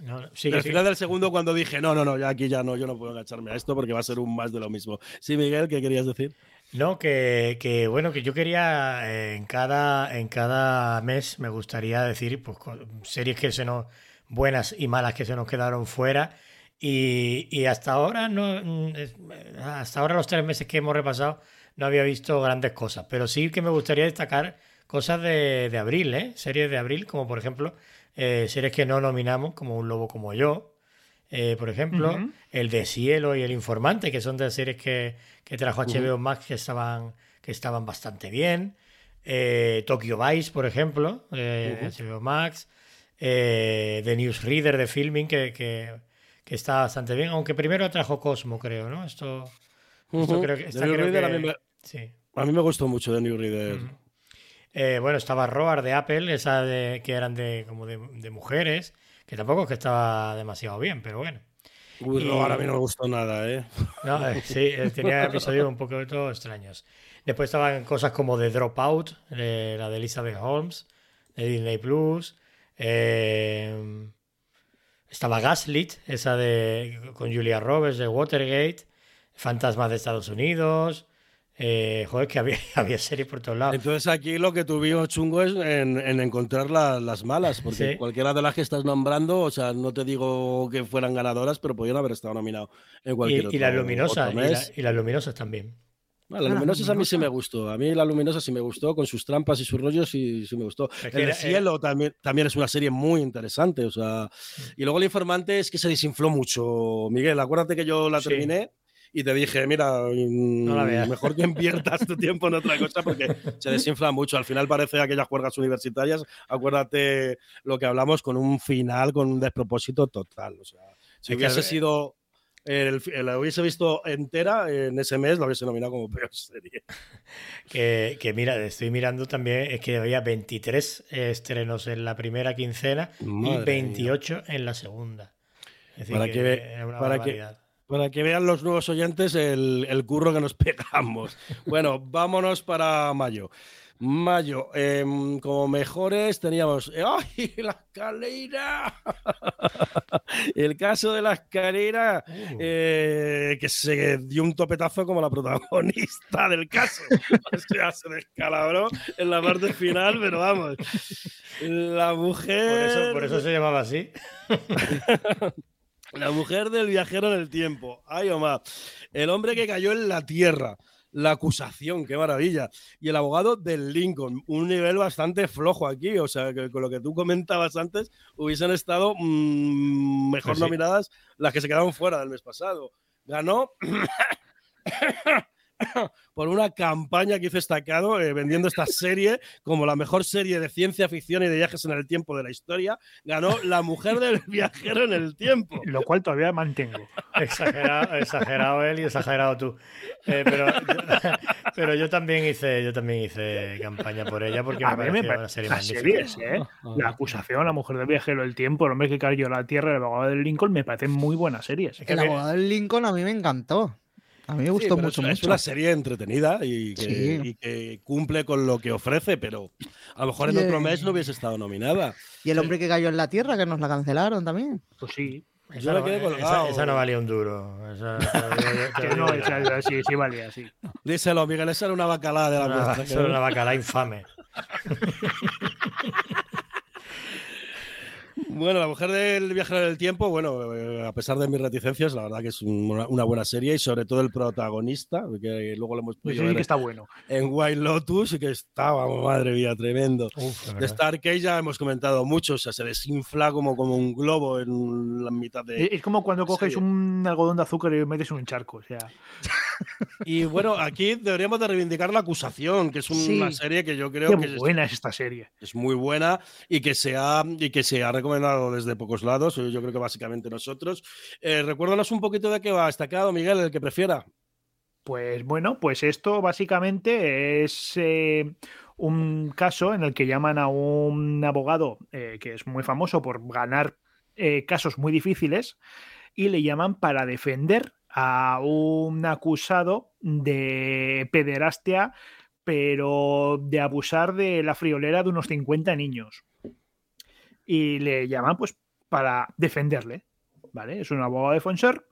no, no, en sigue, el sigue. final del segundo cuando dije, no, no, no, ya aquí ya no, yo no puedo engancharme a esto porque va a ser un más de lo mismo. Sí, Miguel, ¿qué querías decir? No, que, que, bueno, que yo quería eh, en cada en cada mes me gustaría decir pues series que se nos buenas y malas que se nos quedaron fuera Y, y hasta ahora no mm, es- hasta ahora los tres meses que hemos repasado no había visto grandes cosas, pero sí que me gustaría destacar cosas de, de abril, ¿eh? Series de abril, como por ejemplo eh, series que no nominamos, como Un Lobo como yo, eh, por ejemplo. El de Cielo y El Informante, que son de series que, que trajo HBO Max que estaban, que estaban bastante bien. Eh, Tokyo Vice, por ejemplo, eh, HBO Max. Eh, The Newsreader de Filming, que, que, que está bastante bien, aunque primero trajo Cosmo, creo, ¿no? Esto, creo que... The esta New creo Reader que- a mí me- sí. A mí me gustó mucho de New Reader. Ujú. Eh, bueno, estaba Roar de Apple, esa de, que eran de como de, de mujeres, que tampoco es que estaba demasiado bien, pero bueno. Uy, Y- no, ahora a mí no me gustó nada, ¿eh? No, eh, sí, eh, tenía episodios un poco extraños. Después estaban cosas como The Dropout, la de Elizabeth Holmes, de Disney Plus. eh, estaba Gaslit, esa de con Julia Roberts de Watergate. Fantasmas de Estados Unidos. Eh, joder, que había, había series por todos lados. Entonces aquí lo que tuvimos chungo es en, en encontrar la- las malas, porque Sí. cualquiera de las que estás nombrando, o sea, no te digo que fueran ganadoras, pero podían haber estado nominados en cualquier Y, otro y las luminosas, y, la- y las luminosas también. Ah, la Ah, la luminosas a mí sí luminosa. me gustó. A mí la luminosa sí me gustó, con sus trampas y sus rollos sí, sí me gustó. Es que El era- cielo también, también es una serie muy interesante. O sea, y luego el informante es que se desinfló mucho. Miguel, acuérdate que yo la Sí. terminé y te dije, mira, mm, la mejor que inviertas tu tiempo en otra cosa porque se desinfla mucho. Al final parece aquellas juergas universitarias. Acuérdate lo que hablamos con un final, con un despropósito total. O sea, si Es hubiese sido el, la hubiese visto entera en ese mes, la hubiese nominado como peor serie. Que, que mira, estoy mirando también, es que había 23 estrenos en la primera quincena y Madre mía. 28 en la segunda. Es decir, Para que que para que-. Para que vean los nuevos oyentes el, el curro que nos pegamos. Bueno, vámonos para mayo. Mayo, em, como mejores teníamos. ¡Ay, la escalera! El caso de la escalera, Uh. eh, que se dio un topetazo como la protagonista del caso. O sea, se descalabró en la parte final, pero vamos. La Por mujer. eso, por eso se llamaba así. La mujer del viajero en el tiempo. Ay, Omar. El hombre que cayó en la tierra. La acusación, qué maravilla. Y el abogado del Lincoln. Un nivel bastante flojo aquí. O sea, que con lo que tú comentabas antes, hubiesen estado mm, mejor Pues sí. nominadas las que se quedaron fuera del mes pasado. Ganó. por una campaña que hizo Estacado eh, vendiendo esta serie como la mejor serie de ciencia ficción y de viajes en el tiempo de la historia. Ganó La mujer del viajero en el tiempo. Lo cual todavía mantengo. Exagerado, exagerado él y exagerado tú. Eh, pero, yo, pero yo también hice, yo también hice campaña por ella porque me A me pareció una parece serie magnífica. series, ¿eh? La acusación, la mujer del viajero del tiempo, el hombre que cayó a la tierra, el abogado del Lincoln, me parecen muy buenas series. Es que El me- abogado del Lincoln a mí me encantó. A mí me gustó mucho, es, es mucho. una serie entretenida y que, Sí. y que cumple con lo que ofrece, pero a lo mejor en otro eh, mes no hubiese estado nominada. Y el hombre que cayó en la tierra, que nos la cancelaron también. Pues sí. Esa Yo me no- quedé esa- colgado. esa no valía un duro. Esa- Que no, esa- sí, sí, valía, sí. Díselo, Miguel, esa era una bacalada de la nuestra, eso era una bacala infame. Bueno, La mujer del viajero del tiempo, bueno, eh, a pesar de mis reticencias, la verdad que es un- una, una buena serie y sobre todo el protagonista, que luego lo hemos podido sí ver que está bueno. en White Lotus y que estaba, madre mía, tremendo. Uf, de. Star Cage ya hemos comentado mucho, o sea, se desinfla como, como un globo en la mitad de... Es como cuando coges serie. un algodón de azúcar y lo metes en un charco. O sea, Y bueno, aquí deberíamos de reivindicar la acusación, que es una Sí. serie que yo creo qué que es, buena es esta serie. es muy buena y que, se ha, y que se ha recomendado desde pocos lados, yo creo que básicamente nosotros. Eh, recuérdanos un poquito de qué va destacado, Miguel, el que prefiera. Pues bueno, pues esto básicamente es eh, un caso en el que llaman a un abogado eh, que es muy famoso por ganar eh, casos muy difíciles y le llaman para defender a un acusado de pederastia, pero de abusar de la friolera de unos 50 niños. Y le llaman pues para defenderle, ¿vale? Es un abogado defensor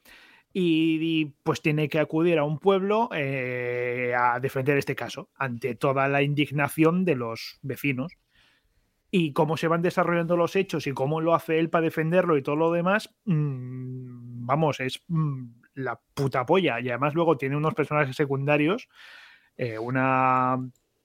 y, pues tiene que acudir a un pueblo eh, a defender este caso ante toda la indignación de los vecinos. Y cómo se van desarrollando los hechos y cómo lo hace él para defenderlo y todo lo demás, mmm, vamos, es mm, la puta polla. Y además luego tiene unos personajes secundarios, eh, una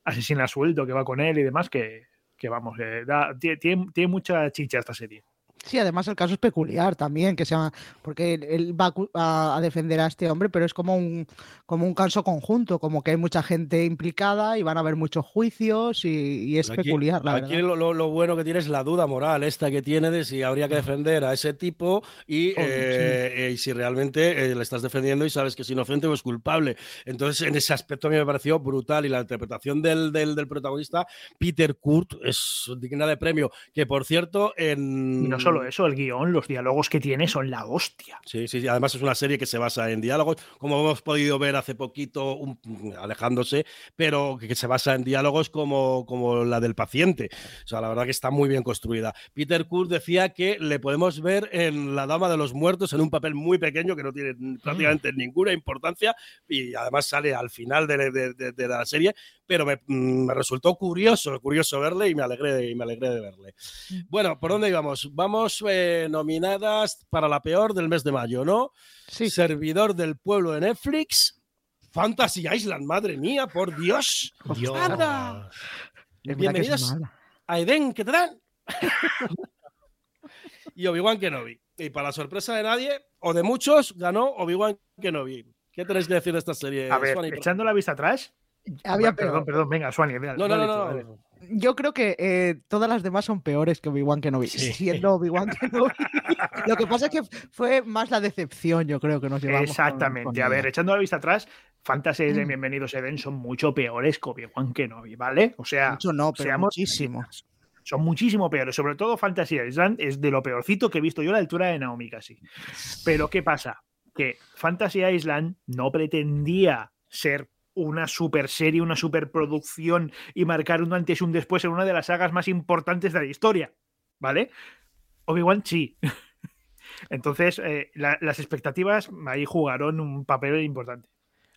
asesina sueldo que va con él y demás, que, que vamos, eh, da- tie- tiene, tiene mucha chicha esta serie. Sí, además el caso es peculiar también, que se llama, porque él, va a cu- a, a defender a este hombre, pero es como un, como un caso conjunto, como que hay mucha gente implicada y van a haber muchos juicios y, y es Aquí- peculiar, la Aquí verdad. lo, lo- lo bueno que tiene es la duda moral, esta que tiene de si habría que defender a ese tipo y, eh, eh, y si realmente eh, le estás defendiendo y sabes que es inocente o es culpable. Entonces, en ese aspecto a mí me pareció brutal y la interpretación del, del- del protagonista, Peter Kurt, es digna de premio. Que por cierto, en. Y no solo eso, el guion, los diálogos que tiene son la hostia. Sí, sí, además es una serie que se basa en diálogos, como hemos podido ver hace poquito, un- alejándose, pero que, se basa en diálogos como, como la del paciente. O sea, la verdad que está muy bien construida. Peter Kurt decía que le podemos ver en La Dama de los Muertos en un papel muy pequeño que no tiene prácticamente ninguna importancia y además sale al final de, de- de- de la serie, pero me, mm, me resultó curioso, curioso verle y me alegré, y me alegré de verle. Bueno, ¿por dónde íbamos? Vamos eh, nominadas para la peor del mes de mayo, ¿no? Sí, Servidor del pueblo de Netflix. Fantasy Island, madre mía, por Dios. Dios. Bienvenidos. A Eden, ¿qué te dan? y Obi-Wan Kenobi. Y para sorpresa de nadie, o de muchos, ganó Obi-Wan Kenobi. ¿Qué tenéis que decir de esta serie? A ver, echando la vista atrás. Había Bueno, perdón, perdón, venga, Suani. No, no, no, dale. Yo creo que eh, todas las demás son peores que Obi-Wan Kenobi, Sí. siendo Obi-Wan Kenobi. Lo que pasa es que fue más la decepción, yo creo que nos llevamos. con- Exactamente. con a ver, ella. echando la vista atrás, Fantasy de Mm. Bienvenidos Eden son mucho peores que Obi-Wan Kenobi, ¿vale? O sea, Mucho no, pero seamos muchísimo. realistas. Son muchísimo peores. Sobre todo Fantasy Island es de lo peorcito que he visto yo a la altura de Naomi casi. Pero ¿qué pasa? Que Fantasy Island no pretendía ser una super serie, una superproducción y marcar un antes y un después en una de las sagas más importantes de la historia. ¿Vale? Obi-Wan sí. Entonces, eh, la- las expectativas ahí jugaron un papel importante.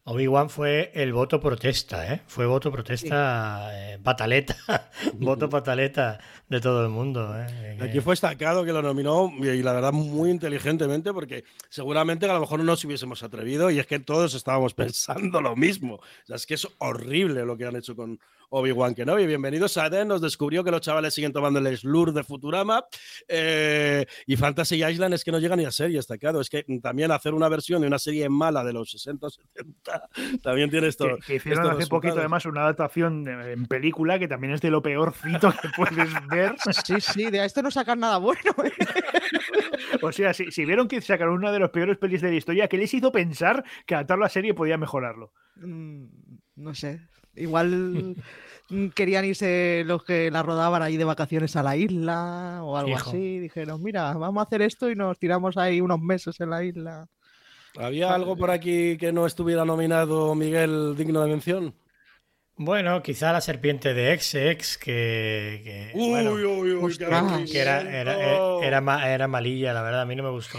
Obi-Wan fue el voto protesta, ¿eh? Fue voto protesta, eh, pataleta, voto pataleta de todo el mundo. ¿eh? Aquí fue destacado que lo nominó y la verdad muy inteligentemente porque seguramente a lo mejor no nos hubiésemos atrevido y es que todos estábamos pensando lo mismo. O sea, es que es horrible lo que han hecho con Obi-Wan Kenobi. Bienvenidos a Eden, nos descubrió que los chavales siguen tomando el slur de Futurama eh, y Fantasy Island es que no llega ni a ser y destacado. Es que también hacer una versión de una serie mala de los 60 o 70 también tiene esto. que, que hicieron hace poquito resultados. además una adaptación en película que también es de lo peorcito que puedes ver. Sí, sí, de esto no sacan nada bueno. ¿eh? O sea, si, si vieron que sacaron una de los peores pelis de la historia, ¿qué les hizo pensar que adaptar la serie podía mejorarlo? Mm, No sé. Igual querían irse los que la rodaban ahí de vacaciones a la isla o algo así. Dijeron, mira, vamos a hacer esto y nos tiramos ahí unos meses en la isla. ¿Había algo por aquí que no estuviera nominado, Miguel, digno de mención? Bueno, quizá la serpiente de Ex-Ex, que, que, Uy, bueno, uy, uy, que era, era, era, ma- era malilla, la verdad, a mí no me gustó.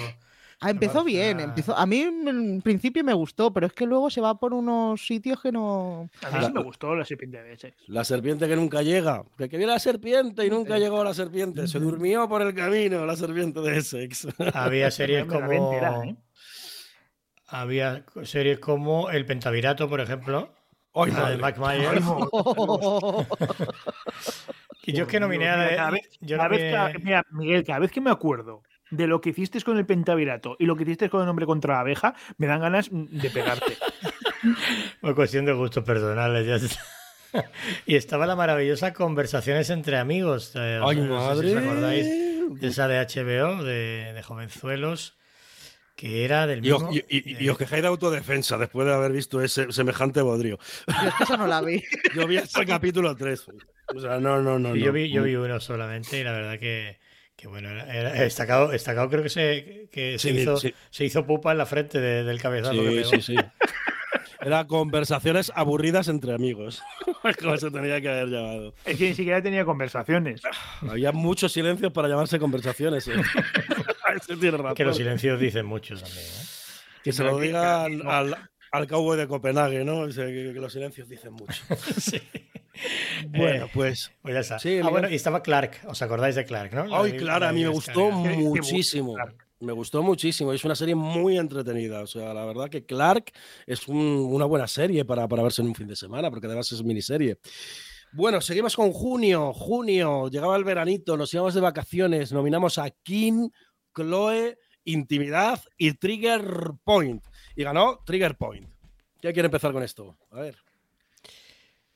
Ah, empezó bien, empezó. A mí en principio me gustó, pero es que luego se va por unos sitios que no. A mí sí me gustó la serpiente de Essex. La serpiente que nunca llega. Que, que viene la serpiente y nunca llegó la serpiente. Se durmió por el camino la serpiente de Essex. Había series como... ¿eh? Había series como El Pentavirato, por ejemplo, Ay, la de. Mike Myers. Oh, Y yo es que nominé a la Mira, de- cada vez- yo cada vez nominé- que- mira, Miguel, cada vez que me acuerdo de lo que hiciste con el pentavirato y lo que hiciste con el hombre contra la abeja, me dan ganas mm, de pegarte. Por cuestión de gustos personales, ya está. Y estaba la maravillosa Conversaciones entre amigos. eh, Ay, no sé si madre. os acordáis de esa de HBO, de, de jovenzuelos, que era del Y os, mismo... y- y- de- y os quejáis de autodefensa después de haber visto ese semejante bodrio. yo es que esa no la vi. Yo vi hasta el capítulo 3. O sea, no, no, no. Sí, no. yo, vi, yo vi uno solamente y la verdad que, que bueno, era, era- destacado, destacado creo que se, que se, Sí, hizo, sí. se hizo pupa en la frente de- del cabezazo que Sí, pegó. sí, sí. Era conversaciones aburridas entre amigos. Como se tenía que haber llamado. Es que ni siquiera tenía conversaciones. Había muchos silencios para llamarse conversaciones. ¿eh? Ese tiene razón. Que los silencios dicen mucho también. ¿eh? Que se lo digan al, al cowboy de Copenhague, ¿no? Que los silencios dicen mucho. Sí. Bueno, Eh, pues. pues ya está. Sí, ah, bueno, y estaba Clark, ¿os acordáis de Clark, no? Ay, la a mí me gustó muchísimo. Me gustó muchísimo, es una serie muy entretenida. O sea, la verdad que Clark es una buena serie para, para verse en un fin de semana, porque además es miniserie. Bueno, seguimos con junio. Junio, llegaba el veranito, nos íbamos de vacaciones, nominamos a Kim, Chloe, Intimidad y Trigger Point. Y ganó Trigger Point. ¿Quién quiere empezar con esto? A ver.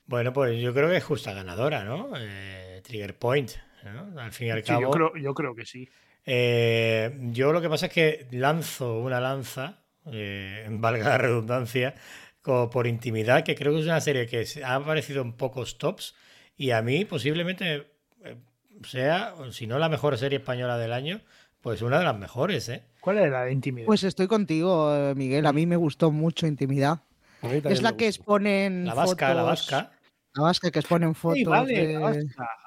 Bueno, pues yo creo que es justa ganadora, ¿no? Eh, Trigger Point, ¿no? Al fin y al cabo. yo, creo, yo creo que sí. Eh, yo lo que pasa es que lanzo una lanza, eh, valga la redundancia, por intimidad, que creo que es una serie que ha aparecido en pocos tops y a mí posiblemente eh, sea, si no la mejor serie española del año, pues una de las mejores, ¿eh? ¿Cuál es la de intimidad? Pues estoy contigo, Miguel. A mí me gustó mucho intimidad. Es la que exponen. La vasca, la vasca. La vasca que exponen fotos.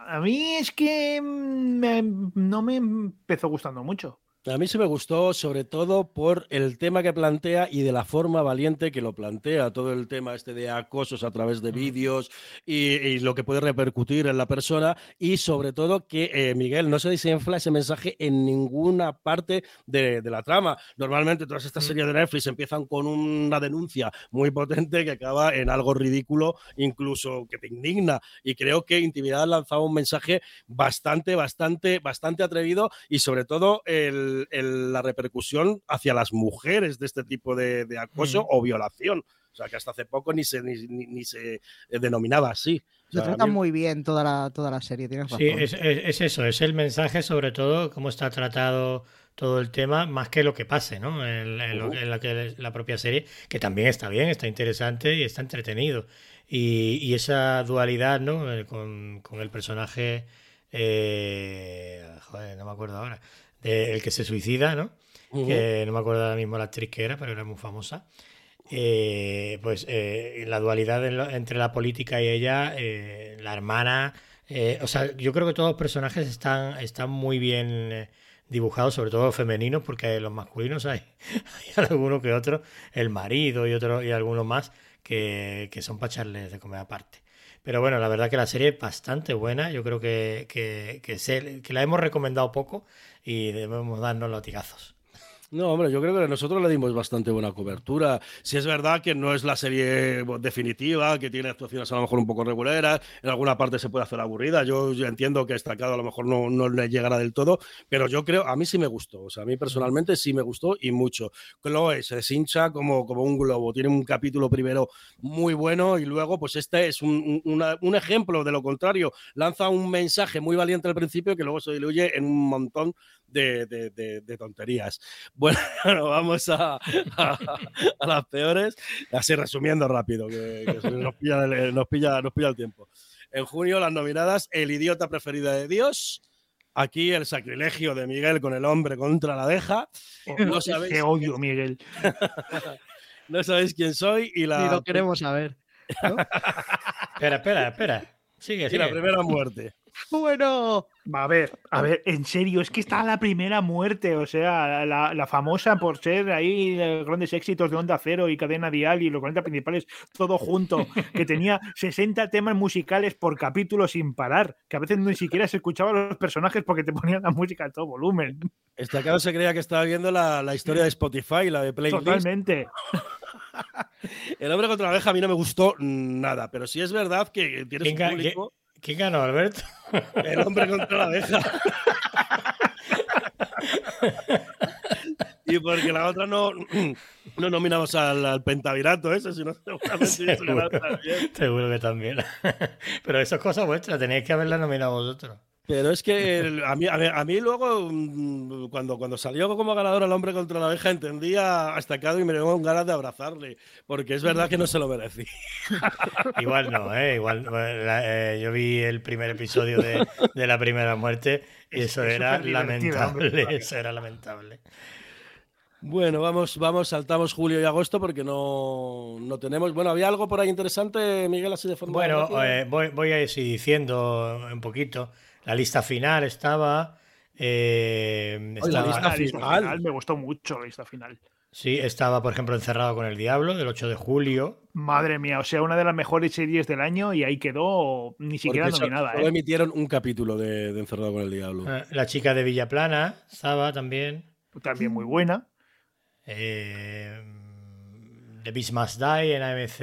A mí es que mm, no me empezó gustando mucho. A mí sí me gustó, sobre todo por el tema que plantea y de la forma valiente que lo plantea, todo el tema este de acosos a través de vídeos y, lo que puede repercutir en la persona y sobre todo que eh, Miguel no se desenfla ese mensaje en ninguna parte de, la trama. Normalmente todas estas series de Netflix empiezan con una denuncia muy potente que acaba en algo ridículo, incluso que te indigna. Y creo que Intimidad ha lanzado un mensaje bastante, bastante, bastante atrevido y sobre todo el la repercusión hacia las mujeres de este tipo de, acoso o violación. O sea, que hasta hace poco ni se, ni, se eh, denominaba así. se trata muy bien toda la, toda la serie, Sí, es, eso, es el mensaje sobre todo, cómo está tratado todo el tema, más que lo que pase, ¿no? En, la, propia serie, que también está bien, está interesante y está entretenido. Y, esa dualidad, ¿no? Eh, con, el personaje... Eh, joder, no me acuerdo ahora el que se suicida, ¿no? Que no me acuerdo ahora mismo la actriz que era, pero era muy famosa. Eh, pues eh, la dualidad entre la política y ella, eh, la hermana, o sea, yo creo que todos los personajes están, están muy bien dibujados, sobre todo los femeninos, porque los masculinos hay, hay alguno que otro, el marido y otro y algunos más que, que son para echarles de comer aparte. Pero bueno, la verdad que la serie es bastante buena. Yo creo que, que, que, que la hemos recomendado poco y debemos darnos latigazos. No, hombre, yo creo que nosotros le dimos bastante buena cobertura. Si es verdad que no es la serie definitiva, que tiene actuaciones a lo mejor un poco regulares, en alguna parte se puede hacer aburrida. Yo, entiendo que Estacado a lo mejor no, no, le llegará del todo, pero yo creo, a mí sí me gustó. O sea, a mí personalmente sí me gustó y mucho. Chloe se deshincha como, como un globo. Tiene un capítulo primero muy bueno y luego, pues este es un, un ejemplo de lo contrario. Lanza un mensaje muy valiente al principio que luego se diluye en un montón de, tonterías. Bueno, vamos a, las peores, así resumiendo rápido, que, nos, pilla, nos, pilla, nos pilla el tiempo. En junio, las nominadas El idiota preferido de Dios. Aquí el sacrilegio de Miguel con el hombre contra la deja. Oh, no sabéis Qué odio, Miguel. no sabéis quién soy y la. Y lo queremos saber. espera, espera, espera. Sigue, sigue. Y la primera muerte. Bueno. A ver, a ver, en serio, es que está la primera muerte, o sea, la, famosa por ser ahí grandes éxitos de Onda Cero y Cadena Dial y los 40 principales, todo junto, que tenía 60 temas musicales por capítulo sin parar, que a veces ni siquiera se escuchaban los personajes porque te ponían la música a todo volumen. Este se creía que estaba viendo la, historia de Spotify, la de Playlist. Totalmente. El hombre contra la abeja a mí no me gustó nada, pero sí es verdad que tienes un público... ¿Quién ganó, Alberto? El hombre contra la abeja. y porque la otra no, no nominamos al, pentavirato ese, sino seguramente también. Seguro que también. Pero eso es cosa vuestra, tenéis que haberla nominado vosotros. Pero es que a mí, a mí, luego, mm, cuando, cuando salió como ganador el hombre contra la abeja, entendía hasta acá y me dio ganas de abrazarle, porque es verdad que no se lo merecía. Igual no, ¿eh? Igual, eh, yo vi el primer episodio de, de la primera muerte y eso era lamentable, eso era lamentable. Bueno, vamos, vamos, saltamos julio y agosto porque no, no tenemos. Bueno, ¿había algo por ahí interesante, Miguel, así de forma? Bueno, eh, voy, voy, a ir diciendo un poquito. La lista final estaba. Eh, la lista final. Me gustó mucho la lista final. Sí, estaba, por ejemplo, encerrado con el Diablo del 8 de julio. Madre mía, o sea, una de las mejores series del año y ahí quedó ni siquiera nominada. Solo ¿eh? emitieron un capítulo de, Encerrado con el Diablo. Ah, la chica de Villaplana estaba también. también muy buena. Eh, The Beast Must Die en AMC,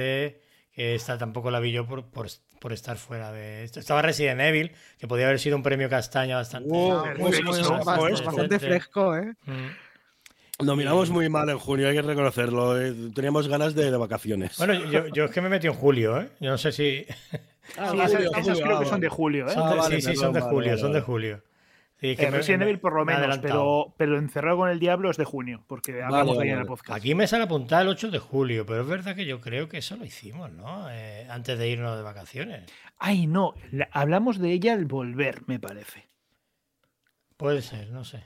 que esta tampoco la vi yo por, por, por estar fuera de esto. Estaba Resident Evil, que podía haber sido un premio castaña bastante. Wow, Muy pues muy escapó bastante, fresco, ¿eh? Mm. Nominamos muy mal en junio, hay que reconocerlo. eh, Teníamos ganas de, de vacaciones. Bueno, yo, yo es que me metí en julio, ¿eh? Yo no sé si. Ah, Sí, julio, esas, esas julio, creo ah, que son de julio, ¿eh? Ah, vale, sí, sí, perdón, son de julio, vale, son de julio. Sí, Eh, me- Resident me- Evil por lo menos, adelantado. pero, pero Encerrado con el Diablo es de junio, porque hablamos vale, de ahí en el podcast. Aquí me sale apuntar el 8 de julio, pero es verdad que yo creo que eso lo hicimos, ¿no? Eh, antes de irnos de vacaciones. Ay, no, la- hablamos de ella al volver, me parece. Puede ser, no sé.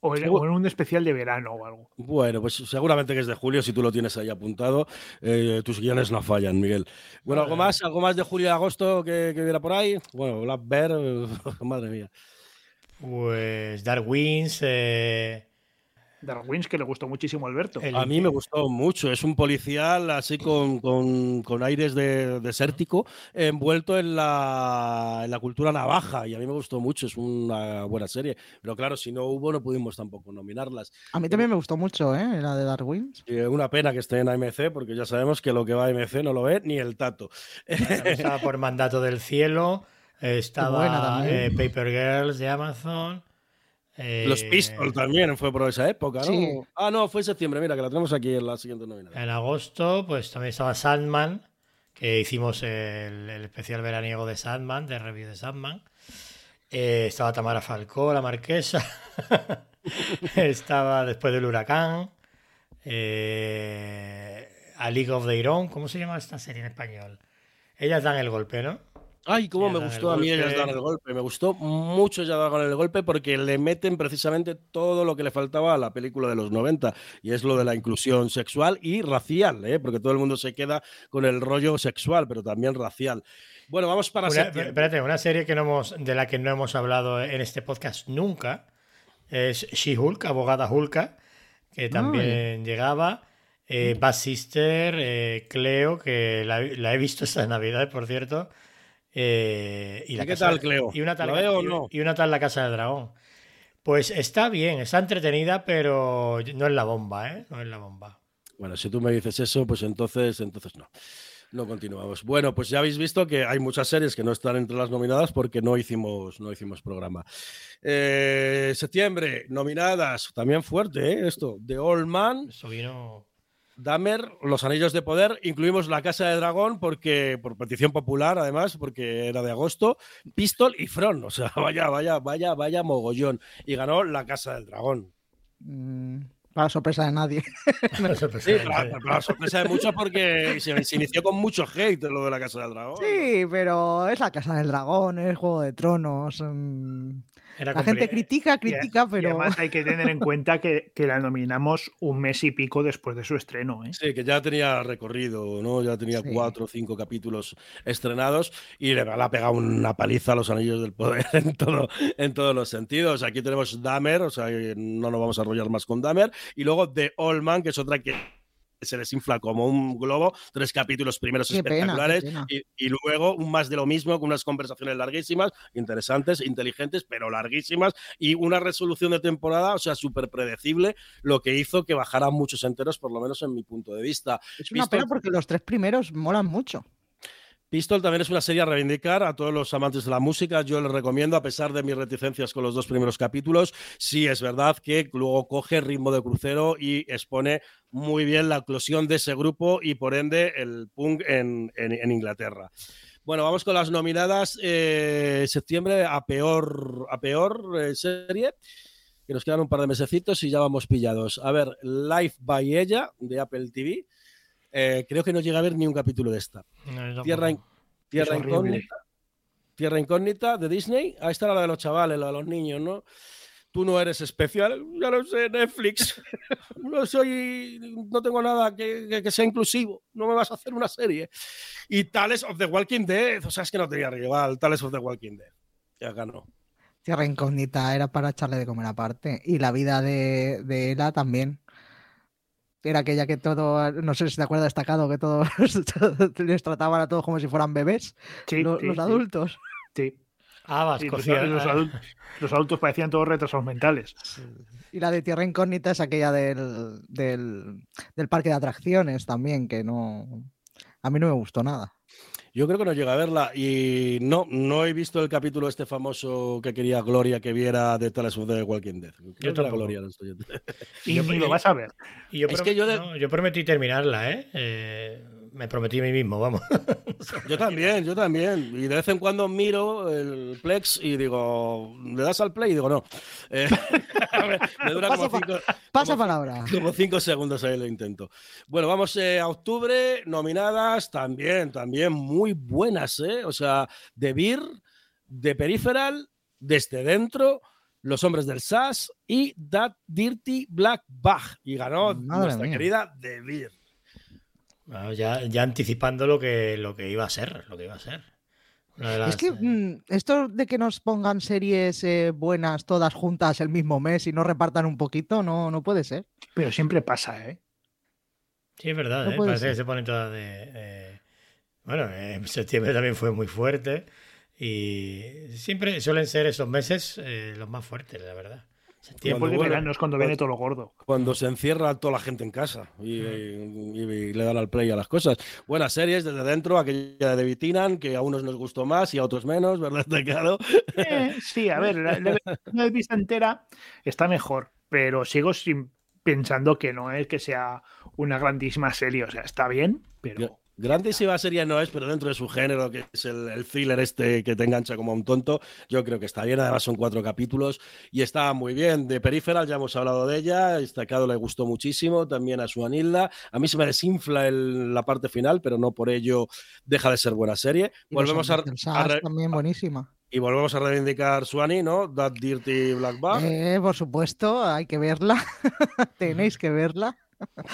O en, o en un especial de verano o algo. Bueno, pues seguramente que es de julio, si tú lo tienes ahí apuntado. Eh, tus guiones no fallan, Miguel. Bueno, ¿algo más? ¿Algo más de julio y agosto que, que hubiera por ahí? Bueno, Black Bear, eh, madre mía. Pues Dark Winds, eh, Darwins, que le gustó muchísimo a Alberto. el- A mí me gustó mucho. Es un policial así con, con- con aires de desértico, envuelto en la, en la cultura navaja. Y a mí me gustó mucho. Es una buena serie. Pero claro, si no hubo, no pudimos tampoco nominarlas. A mí también me gustó mucho, ¿eh? La de Darwin. Y es una pena que esté en AMC, porque ya sabemos que lo que va a AMC no lo ve ni el tato. por mandato del cielo, estaba eh, Paper Girls de Amazon. eh, Los Pistols también fue por esa época, ¿no? Sí. Ah, no, fue en septiembre. Mira, que la tenemos aquí en la siguiente nominación. En agosto, pues también estaba Sandman, que hicimos el, el especial veraniego de Sandman, de review de Sandman. Eh, estaba Tamara Falcó, la marquesa. estaba después del huracán. Eh, a League of Their Own. ¿Cómo se llama esta serie en español? Ellas dan el golpe, ¿no? Ay, cómo Ya me gustó a mí ellas dar el golpe. Me gustó mucho ellas dar el golpe porque le meten precisamente todo lo que le faltaba a la película de los 90 y es lo de la inclusión sexual y racial, ¿eh? porque todo el mundo se queda con el rollo sexual, pero también racial. Bueno, vamos para Una, espérate, una serie que no hemos, de la que no hemos hablado en este podcast nunca es She-Hulk, abogada Hulka, que también llegaba. Eh, Bad Sister, eh, Cleo, que la, la he visto esta Navidad, por cierto. Eh, y ¿Y la qué Casa- tal, Cleo? Y una tal, ¿La veo o y- no? y una tal La Casa del Dragón. Pues está bien, está entretenida, pero no es la bomba, ¿eh? No es la bomba. Bueno, si tú me dices eso, pues entonces, entonces no. No continuamos. Bueno, pues ya habéis visto que hay muchas series que no están entre las nominadas porque no hicimos, no hicimos programa. Eh, septiembre, nominadas, también fuerte, ¿eh? Esto, The Old Man, Eso vino. Dahmer, Los Anillos de Poder, incluimos La Casa de Dragón porque por petición popular, además, porque era de agosto, Pistol y Front, o sea, vaya, vaya, vaya, vaya mogollón. Y ganó La Casa del Dragón. Mm, para sorpresa de nadie. Sí, para, para la sorpresa de muchos porque se, se inició con mucho hate lo de La Casa del Dragón. Sí, pero es la Casa del Dragón, es Juego de Tronos. mm, Era La gente critica, Y- critica, y pero. además hay que tener en cuenta que, que la nominamos un mes y pico después de su estreno. ¿eh? Sí, que ya tenía recorrido, ¿no? Ya tenía Sí. cuatro o cinco capítulos estrenados y le, ha pegado una paliza a los anillos del poder en, todo, en todos los sentidos. Aquí tenemos Dahmer, o sea, no nos vamos a arrollar más con Dahmer. Y luego The Old Man, que es otra que se desinfla como un globo, tres capítulos primeros Qué espectaculares pena. Y, y luego más de lo mismo, con unas conversaciones larguísimas, interesantes, inteligentes, pero larguísimas, y una resolución de temporada, o sea, súper predecible, lo que hizo que bajaran muchos enteros, por lo menos en mi punto de vista. Es una Visto- pena porque los tres primeros molan mucho. Pistol también es una serie a reivindicar a todos los amantes de la música. Yo les recomiendo, a pesar de mis reticencias con los dos primeros capítulos, sí es verdad que luego coge ritmo de crucero y expone muy bien la eclosión de ese grupo y por ende el punk en, en- Inglaterra. Bueno, vamos con las nominadas. eh, septiembre a peor, a peor eh, serie. Que nos quedan un par de mesecitos y ya vamos pillados. A ver, Life by Ella de Apple TV. Eh, creo que no llega a ver ni un capítulo de esta. No, Tierra. Tierra Es. Incógnita. Tierra Incógnita de Disney. Ahí está la de los chavales, la de los niños, ¿no? Tú no eres especial, ya lo sé, Netflix. No soy, no tengo nada que, que- que sea inclusivo. No me vas a hacer una serie. Y Tales of the Walking Dead, o sea, es que no tenía rival. Tales of the Walking Dead. Ya ganó. Tierra incógnita era para echarle de comer aparte. Y la vida de, de Ela también. Era aquella que todo, no sé si te acuerdas destacado, que todos les trataban a todos como si fueran bebés, Sí, lo- sí, los sí, adultos. sí. Habas, Sí, los, cocía- los adultos, los adultos parecían todos retrasados mentales. Y la de Tierra Incógnita es aquella del, del, del parque de atracciones también, que no. A mí no me gustó nada. Yo creo que no llega a verla y no, no he visto el capítulo este famoso que quería Gloria que viera de Tales of the Walking Dead. Era tampoco. Gloria, no estoy- Y Yo- ni lo vas a ver. Y yo, Es que yo de- no, yo prometí terminarla, ¿eh? Eh, Me prometí a mí mismo, vamos. Yo también, yo también. Y de vez en cuando miro el Plex y digo, ¿le das al play? Y digo, no. Eh, me dura como Pasa cinco, Pasa como- palabra. como cinco segundos ahí lo intento. Bueno, vamos eh, a octubre, nominadas también, también muy buenas, ¿eh? O sea, de Beer, de Peripheral, desde dentro, Los Hombres del SAS y That Dirty Black Bag. Y ganó Madre nuestra mía. querida De Beer. Bueno, ya, ya anticipando lo que, lo que iba a ser, lo que iba a ser. Las, Es que eh, mm, esto de que nos pongan series eh, buenas todas juntas el mismo mes y no repartan un poquito, no, no puede ser. Pero siempre pasa, ¿eh? Sí, es verdad, No ¿eh? parece ser. que se ponen todas de... eh, Bueno, en septiembre también fue muy fuerte y siempre suelen ser esos meses eh, los más fuertes, la verdad. Tiempo Cuando de verano es cuando viene todo lo gordo. Cuando se encierra toda la gente en casa y, y- y le dan al play a las cosas. Buenas series desde dentro, aquella de Vitinan, que a unos nos gustó más y a otros menos, ¿verdad? Eh, sí, a ver, la, la vista entera está mejor, pero sigo sin, pensando que no es que sea una grandísima serie. O sea, está bien, pero Grandísima serie no es, pero dentro de su género, que es el, el thriller este que te engancha como a un tonto, yo creo que está bien. Además, son cuatro capítulos y está muy bien. De Peripheral ya hemos hablado de ella. Destacado le gustó muchísimo. También a su Anilda. A mí se me desinfla el- la parte final, pero no por ello deja de ser buena serie. Y Volvemos a, también buenísima. y volvemos a reivindicar Suani, ¿no? That Dirty Black Bag. Eh, por supuesto, hay que verla. Tenéis que verla.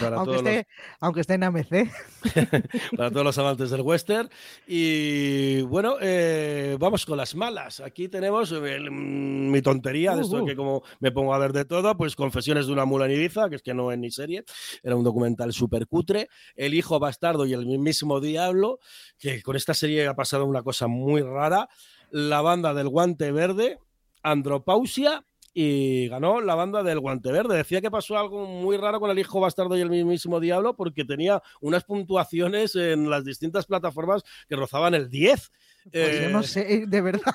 Para, Aunque todos los, esté, aunque esté en AMC. para todos los amantes del western. Y bueno, eh, vamos con las malas. Aquí tenemos el- mm, mi tontería de esto que como me pongo a ver de todo, pues Confesiones de una mula en Ibiza, que es que no es ni serie, era un documental súper cutre. El hijo bastardo y el mismísimo diablo, que con esta serie ha pasado una cosa muy rara. La banda del guante verde, Andropausia. Y ganó la banda del Guante Verde. Decía que pasó algo muy raro con el hijo bastardo y el mismísimo diablo porque tenía unas puntuaciones en las distintas plataformas que rozaban el 10. Pues yo no Eh, sé, de verdad.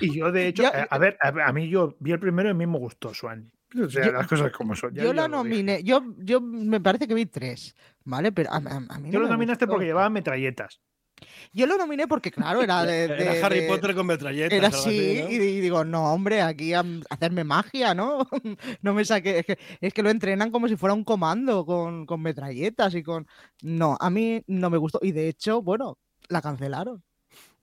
Y yo, de hecho, Ya- eh, a ver, a, a mí yo vi el primero y a mí me gustó Swan. O sea, Yo- las cosas como son. ya- yo ya la dije. nominé, yo, yo me parece que vi tres, ¿vale? Pero a, a- a mí Yo no lo nominaste gustó. porque llevaba metralletas. Yo lo nominé porque, claro, era de. era Harry de- Potter con metralletas. Era así, ¿no? y, y digo, no, hombre, aquí a, hacerme magia, ¿no? no me saque. Es que, es que lo entrenan como si fuera un comando con, con metralletas y con. No, a mí no me gustó. Y de hecho, bueno, la cancelaron.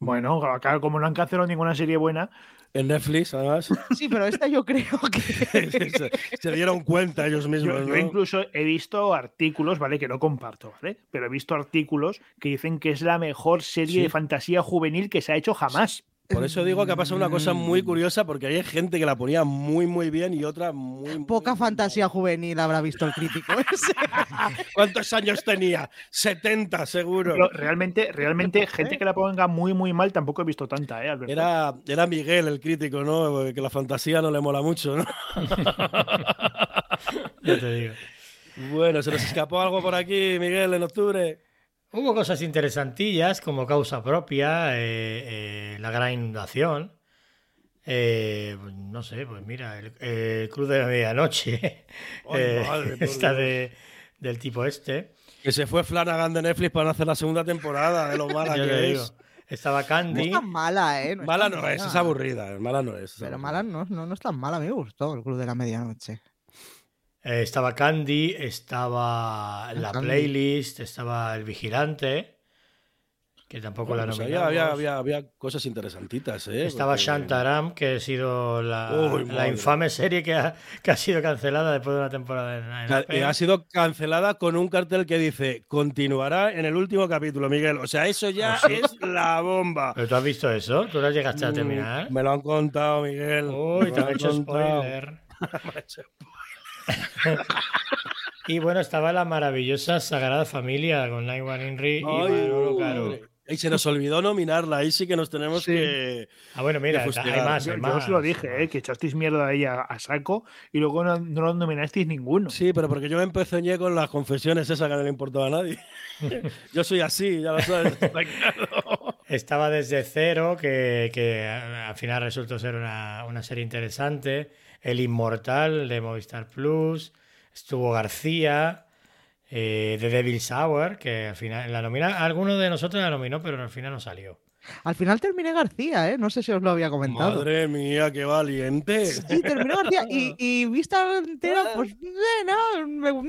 Bueno, como no han cancelado ninguna serie buena, En Netflix, además. Sí, pero esta yo creo que. se, se dieron cuenta ellos mismos. yo, yo ¿no? incluso he visto artículos, ¿vale? Que no comparto, ¿vale? Pero he visto artículos que dicen que es la mejor serie Sí. de fantasía juvenil que se ha hecho jamás. Por eso digo que ha pasado una cosa muy Mm. curiosa, porque hay gente que la ponía muy, muy bien y otra muy. muy Poca mal. fantasía juvenil habrá visto el crítico ese. ¿Cuántos años tenía? 70, seguro. Pero realmente, realmente, gente que la ponga muy, muy mal tampoco he visto tanta, ¿eh, Alberto? Era, era Miguel el crítico, ¿no? Que la fantasía no le mola mucho, ¿no? Ya te digo. Bueno, se nos escapó algo por aquí, Miguel, en octubre. Hubo cosas interesantillas como causa propia, eh, eh, la gran inundación. eh, pues no sé, pues mira, el, el Cruz de la Medianoche. Ay, eh, madre, esta de, del tipo este. Que se fue Flanagan de Netflix para no hacer la segunda temporada, de lo mala te que digo. es. Estaba No Candy. es tan mala, ¿eh? No Mala no es, mala. es aburrida, mala no es. es Pero aburrida. mala no, no, no es tan mala. A mí me gustó el Club de la Medianoche. Eh, estaba Candy, estaba la Candy. playlist, estaba El Vigilante, que tampoco Bueno, la pues nominamos. había, había, había, había cosas interesantitas, ¿eh? Estaba Porque- Shantaram, que ha sido la, Uy, la madre. infame serie que ha, que ha sido cancelada después de una temporada en, en eh, Ha sido cancelada con un cartel que dice continuará en el último capítulo, Miguel. O sea, eso ya ¿Ah, sí? es la bomba. ¿Pero tú has visto eso? ¿Tú la llegaste a terminar? Mm, Me lo han contado, Miguel. Uy, Me te han hecho spoiler. Y bueno, estaba la maravillosa Sagrada Familia con Naiwan Inri y Manolo Caro. Y se nos olvidó nominarla, ahí sí que nos tenemos Sí. que. Ah, bueno, mira, hay más, Yo, hay yo os lo más, dije, hay eh, que echasteis mierda a ella a saco y luego no, no lo nominasteis ninguno. Sí, pero porque yo me empezañé con las confesiones esas que no le importaba a nadie. yo soy así, ya lo sabes. está claro. Estaba desde cero, que, que a- al final resultó ser una, una serie interesante. El Inmortal de Movistar Plus. Estuvo García. eh, The Devil's Hour, que al final la nomina. Alguno de nosotros la nominó, pero al final no salió. Al final terminé García, ¿eh? No sé si os lo había comentado. Madre mía, qué valiente. Sí, terminó García y, y vista entera, pues eh, no, me, no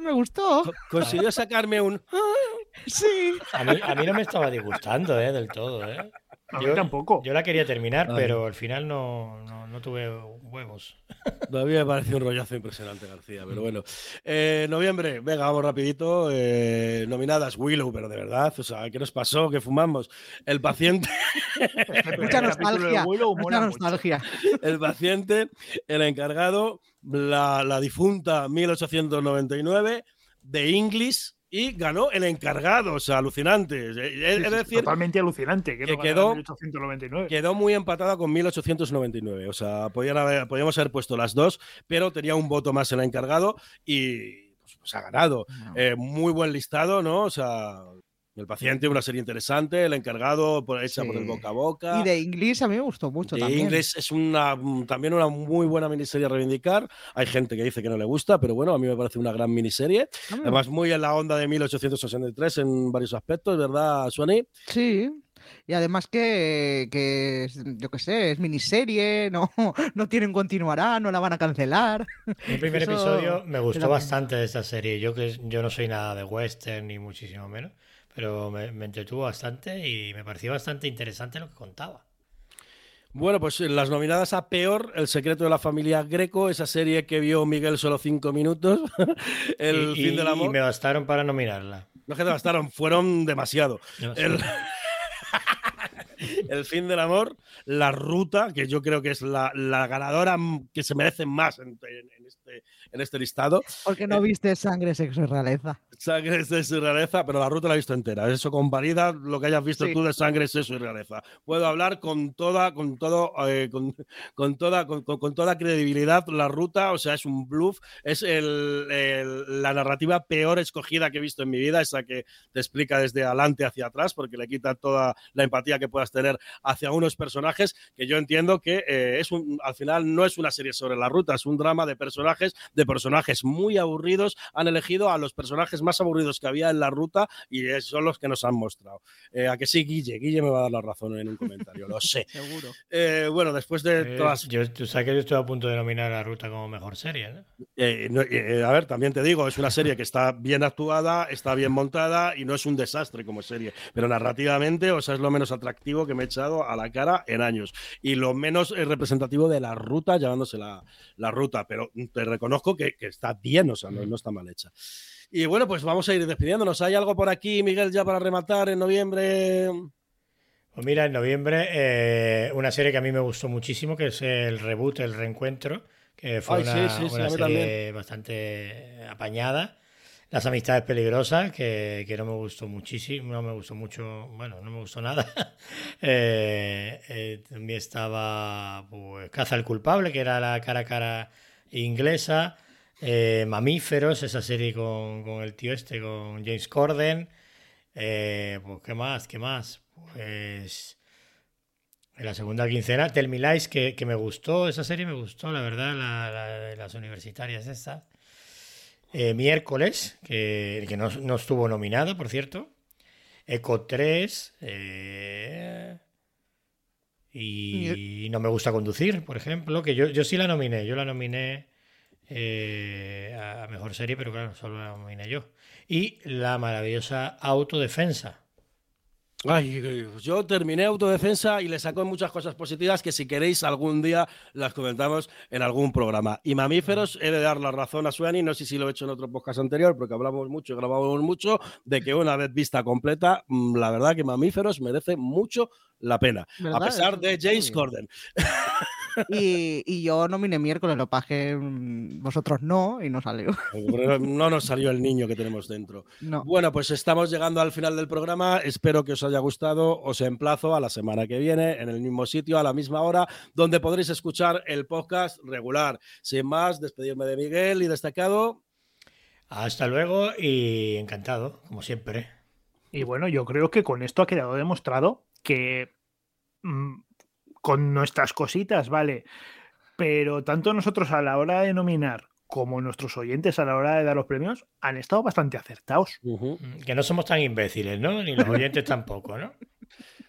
me- me gustó. Co- Consiguió sacarme un. Sí. A mí, a mí no me estaba disgustando, ¿eh? Del todo, ¿eh? A mí tampoco. Yo la quería terminar, Ay. pero al final no, no, no tuve huevos. Todavía me pareció un rollazo impresionante, García, pero bueno. Eh, noviembre, venga, vamos rapidito. eh, nominadas Willow, pero de verdad, o sea, ¿qué nos pasó? ¿Qué fumamos? El paciente, Mucha nostalgia. Willow Mucha nostalgia. el paciente, el encargado, la, la difunta 1899 de English y ganó el encargado, o sea, alucinante. Es, es Sí, sí, decir, totalmente alucinante. Que, que quedó- 1899. Quedó muy empatada con 1899. O sea, podían haber, podíamos haber puesto las dos, pero tenía un voto más el encargado y pues, pues ha ganado. Eh, muy buen listado, ¿no? O sea, el paciente, una serie interesante, el encargado por, hecha por el Sí. boca a boca. Y de inglés a mí me gustó mucho The también. English es una, mm, también una muy buena miniserie a reivindicar. Hay gente que dice que no le gusta, pero bueno, a mí me parece una gran miniserie. A mí me Además, muy en la onda de 1863 en varios aspectos, ¿verdad, Suani? Sí. Y además que, que yo qué sé, es miniserie, no, no tienen continuará, no la van a cancelar. El primer Eso episodio me gustó bastante de esta serie. Yo que yo no soy nada de western ni muchísimo menos, pero me, me entretuvo bastante y me pareció bastante interesante lo que contaba. Bueno, pues en las nominadas a peor, El secreto de la familia Greco, esa serie que vio Miguel solo cinco minutos, El y, fin del amor. y me bastaron para nominarla. No es que te bastaron, fueron demasiado. El... El fin del amor, La Ruta, que yo creo que es la, la ganadora que se merece más en, en- en este, en este listado. Porque no viste sangre, sexo y realeza. Sangre, sexo y realeza, pero la ruta la he visto entera. Eso convalida lo que hayas visto Sí. tú de sangre, sexo y realeza. Puedo hablar con toda, con todo, eh, con, con toda, con, con- toda credibilidad. La ruta, o sea, es un bluff, es el- el- la narrativa peor escogida que he visto en mi vida, esa que te explica desde adelante hacia atrás, porque le quita toda la empatía que puedas tener hacia unos personajes, que yo entiendo que eh, es un, al final no es una serie sobre la ruta, es un drama de personajes, de personajes muy aburridos. Han elegido a los personajes más aburridos que había en la ruta y son los que nos han mostrado. Eh, a que sí, Guille, Guille me va a dar la razón en un comentario, lo sé. Seguro. Eh, bueno, después de Eh, todas yo, tú sabes que yo estoy a punto de nominar a Ruta como mejor serie, ¿no? Eh, no, eh, a ver, también te digo, es una serie que está bien actuada, está bien montada y no es un desastre como serie, pero narrativamente, o sea, es lo menos atractivo que me he echado a la cara en años y lo menos representativo de la ruta, llamándose la, la ruta, pero te reconozco que, que está bien, o sea, no, no está mal hecha. Y bueno, pues vamos a ir despidiéndonos. ¿Hay algo por aquí, Miguel, ya para rematar en noviembre? Pues mira, en noviembre, eh, una serie que a mí me gustó muchísimo, que es el reboot, el reencuentro, que fue Ay, una, sí, sí, serie también. bastante apañada. Las amistades peligrosas, que, que no me gustó muchísimo, no me gustó mucho, bueno, no me gustó nada. Eh, eh, también estaba pues, Caza al culpable, que era la cara a cara inglesa. Eh, Mamíferos, esa serie con, con el tío este, con James Corden. Eh, pues, ¿qué más? ¿Qué más? Pues. En la segunda quincena, Tell Me Lies, que, que me gustó, esa serie me gustó, la verdad, la, la de las universitarias estas. Eh, miércoles, que, que no, no estuvo nominada, por cierto. Eco 3. eh, y no me gusta conducir, por ejemplo, que yo, yo sí la nominé, yo la nominé eh, a mejor serie, pero claro, solo la nominé yo. Y la maravillosa autodefensa. Ay, yo terminé autodefensa y le sacó muchas cosas positivas que si queréis algún día las comentamos en algún programa. Y mamíferos, he de dar la razón a Suani, no sé si lo he hecho en otro podcast anterior, porque hablamos mucho y grabamos mucho, de que una vez vista completa, mm, la verdad que mamíferos merece mucho la pena. ¿Verdad? A pesar de James. Corden. Y, y yo nominé miércoles, lo pagué, mm, vosotros no, y no salió. No nos salió el niño que tenemos dentro. No. Bueno, pues estamos llegando al final del programa. Espero que os haya gustado. Os emplazo a la semana que viene en el mismo sitio, a la misma hora, donde podréis escuchar el podcast regular. Sin más, despedirme de Miguel y destacado. Hasta luego y encantado, como siempre. Y bueno, yo creo que con esto ha quedado demostrado que mm, con nuestras cositas, vale, pero tanto nosotros a la hora de nominar como nuestros oyentes a la hora de dar los premios han estado bastante acertados. Mm, Que no somos tan imbéciles, ¿no? Ni los oyentes tampoco, ¿no?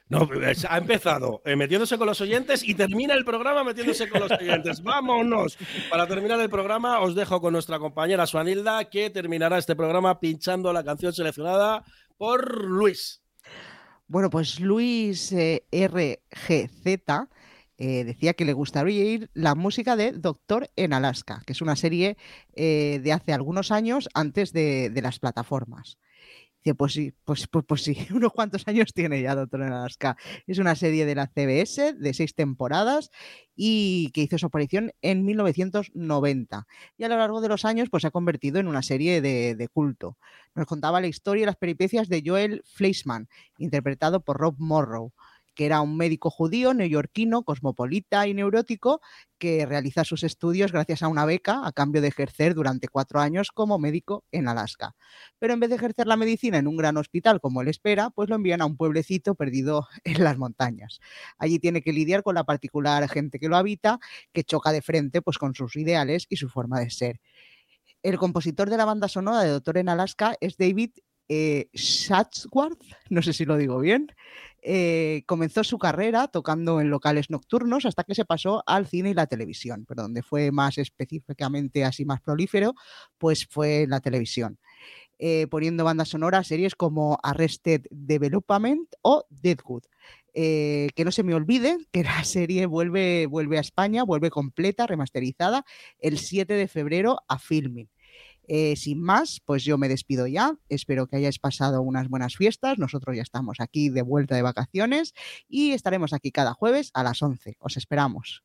No, ha empezado eh, metiéndose con los oyentes y termina el programa metiéndose con los oyentes. ¡Vámonos! Para terminar el programa, os dejo con nuestra compañera Suanilda, que terminará este programa pinchando la canción seleccionada por Luis. Bueno, pues Luis eh, RGZ eh, decía que le gustaría oír la música de Doctor en Alaska, que es una serie eh, de hace algunos años antes de las plataformas. Dice, pues sí, pues, pues, pues sí, unos cuantos años tiene ya Doctor en Alaska. Es una serie de la CBS de seis temporadas y que hizo su aparición en 1990. Y a lo largo de los años pues se ha convertido en una serie de, de culto. Nos contaba la historia y las peripecias de Joel Fleischman, interpretado por Rob Morrow, que era un médico judío neoyorquino, cosmopolita y neurótico, que realiza sus estudios gracias a una beca a cambio de ejercer durante cuatro años como médico en Alaska. Pero en vez de ejercer la medicina en un gran hospital como él espera, pues lo envían a un pueblecito perdido en las montañas. Allí tiene que lidiar con la particular gente que lo habita, que choca de frente pues, con sus ideales y su forma de ser. El compositor de la banda sonora de Doctor en Alaska es David eh, no sé si lo digo bien. Eh, comenzó su carrera tocando en locales nocturnos hasta que se pasó al cine y la televisión, pero donde fue más específicamente así más prolífero, pues fue en la televisión. Eh, poniendo bandas sonoras series como Arrested Development o Deadwood. Eh, que no se me olvide que la serie vuelve, vuelve a España, vuelve completa, remasterizada, el 7 de febrero a Filming. Eh, sin más, pues yo me despido ya. Espero que hayáis pasado unas buenas fiestas. Nosotros ya estamos aquí de vuelta de vacaciones y estaremos aquí cada jueves a las 11. Os esperamos.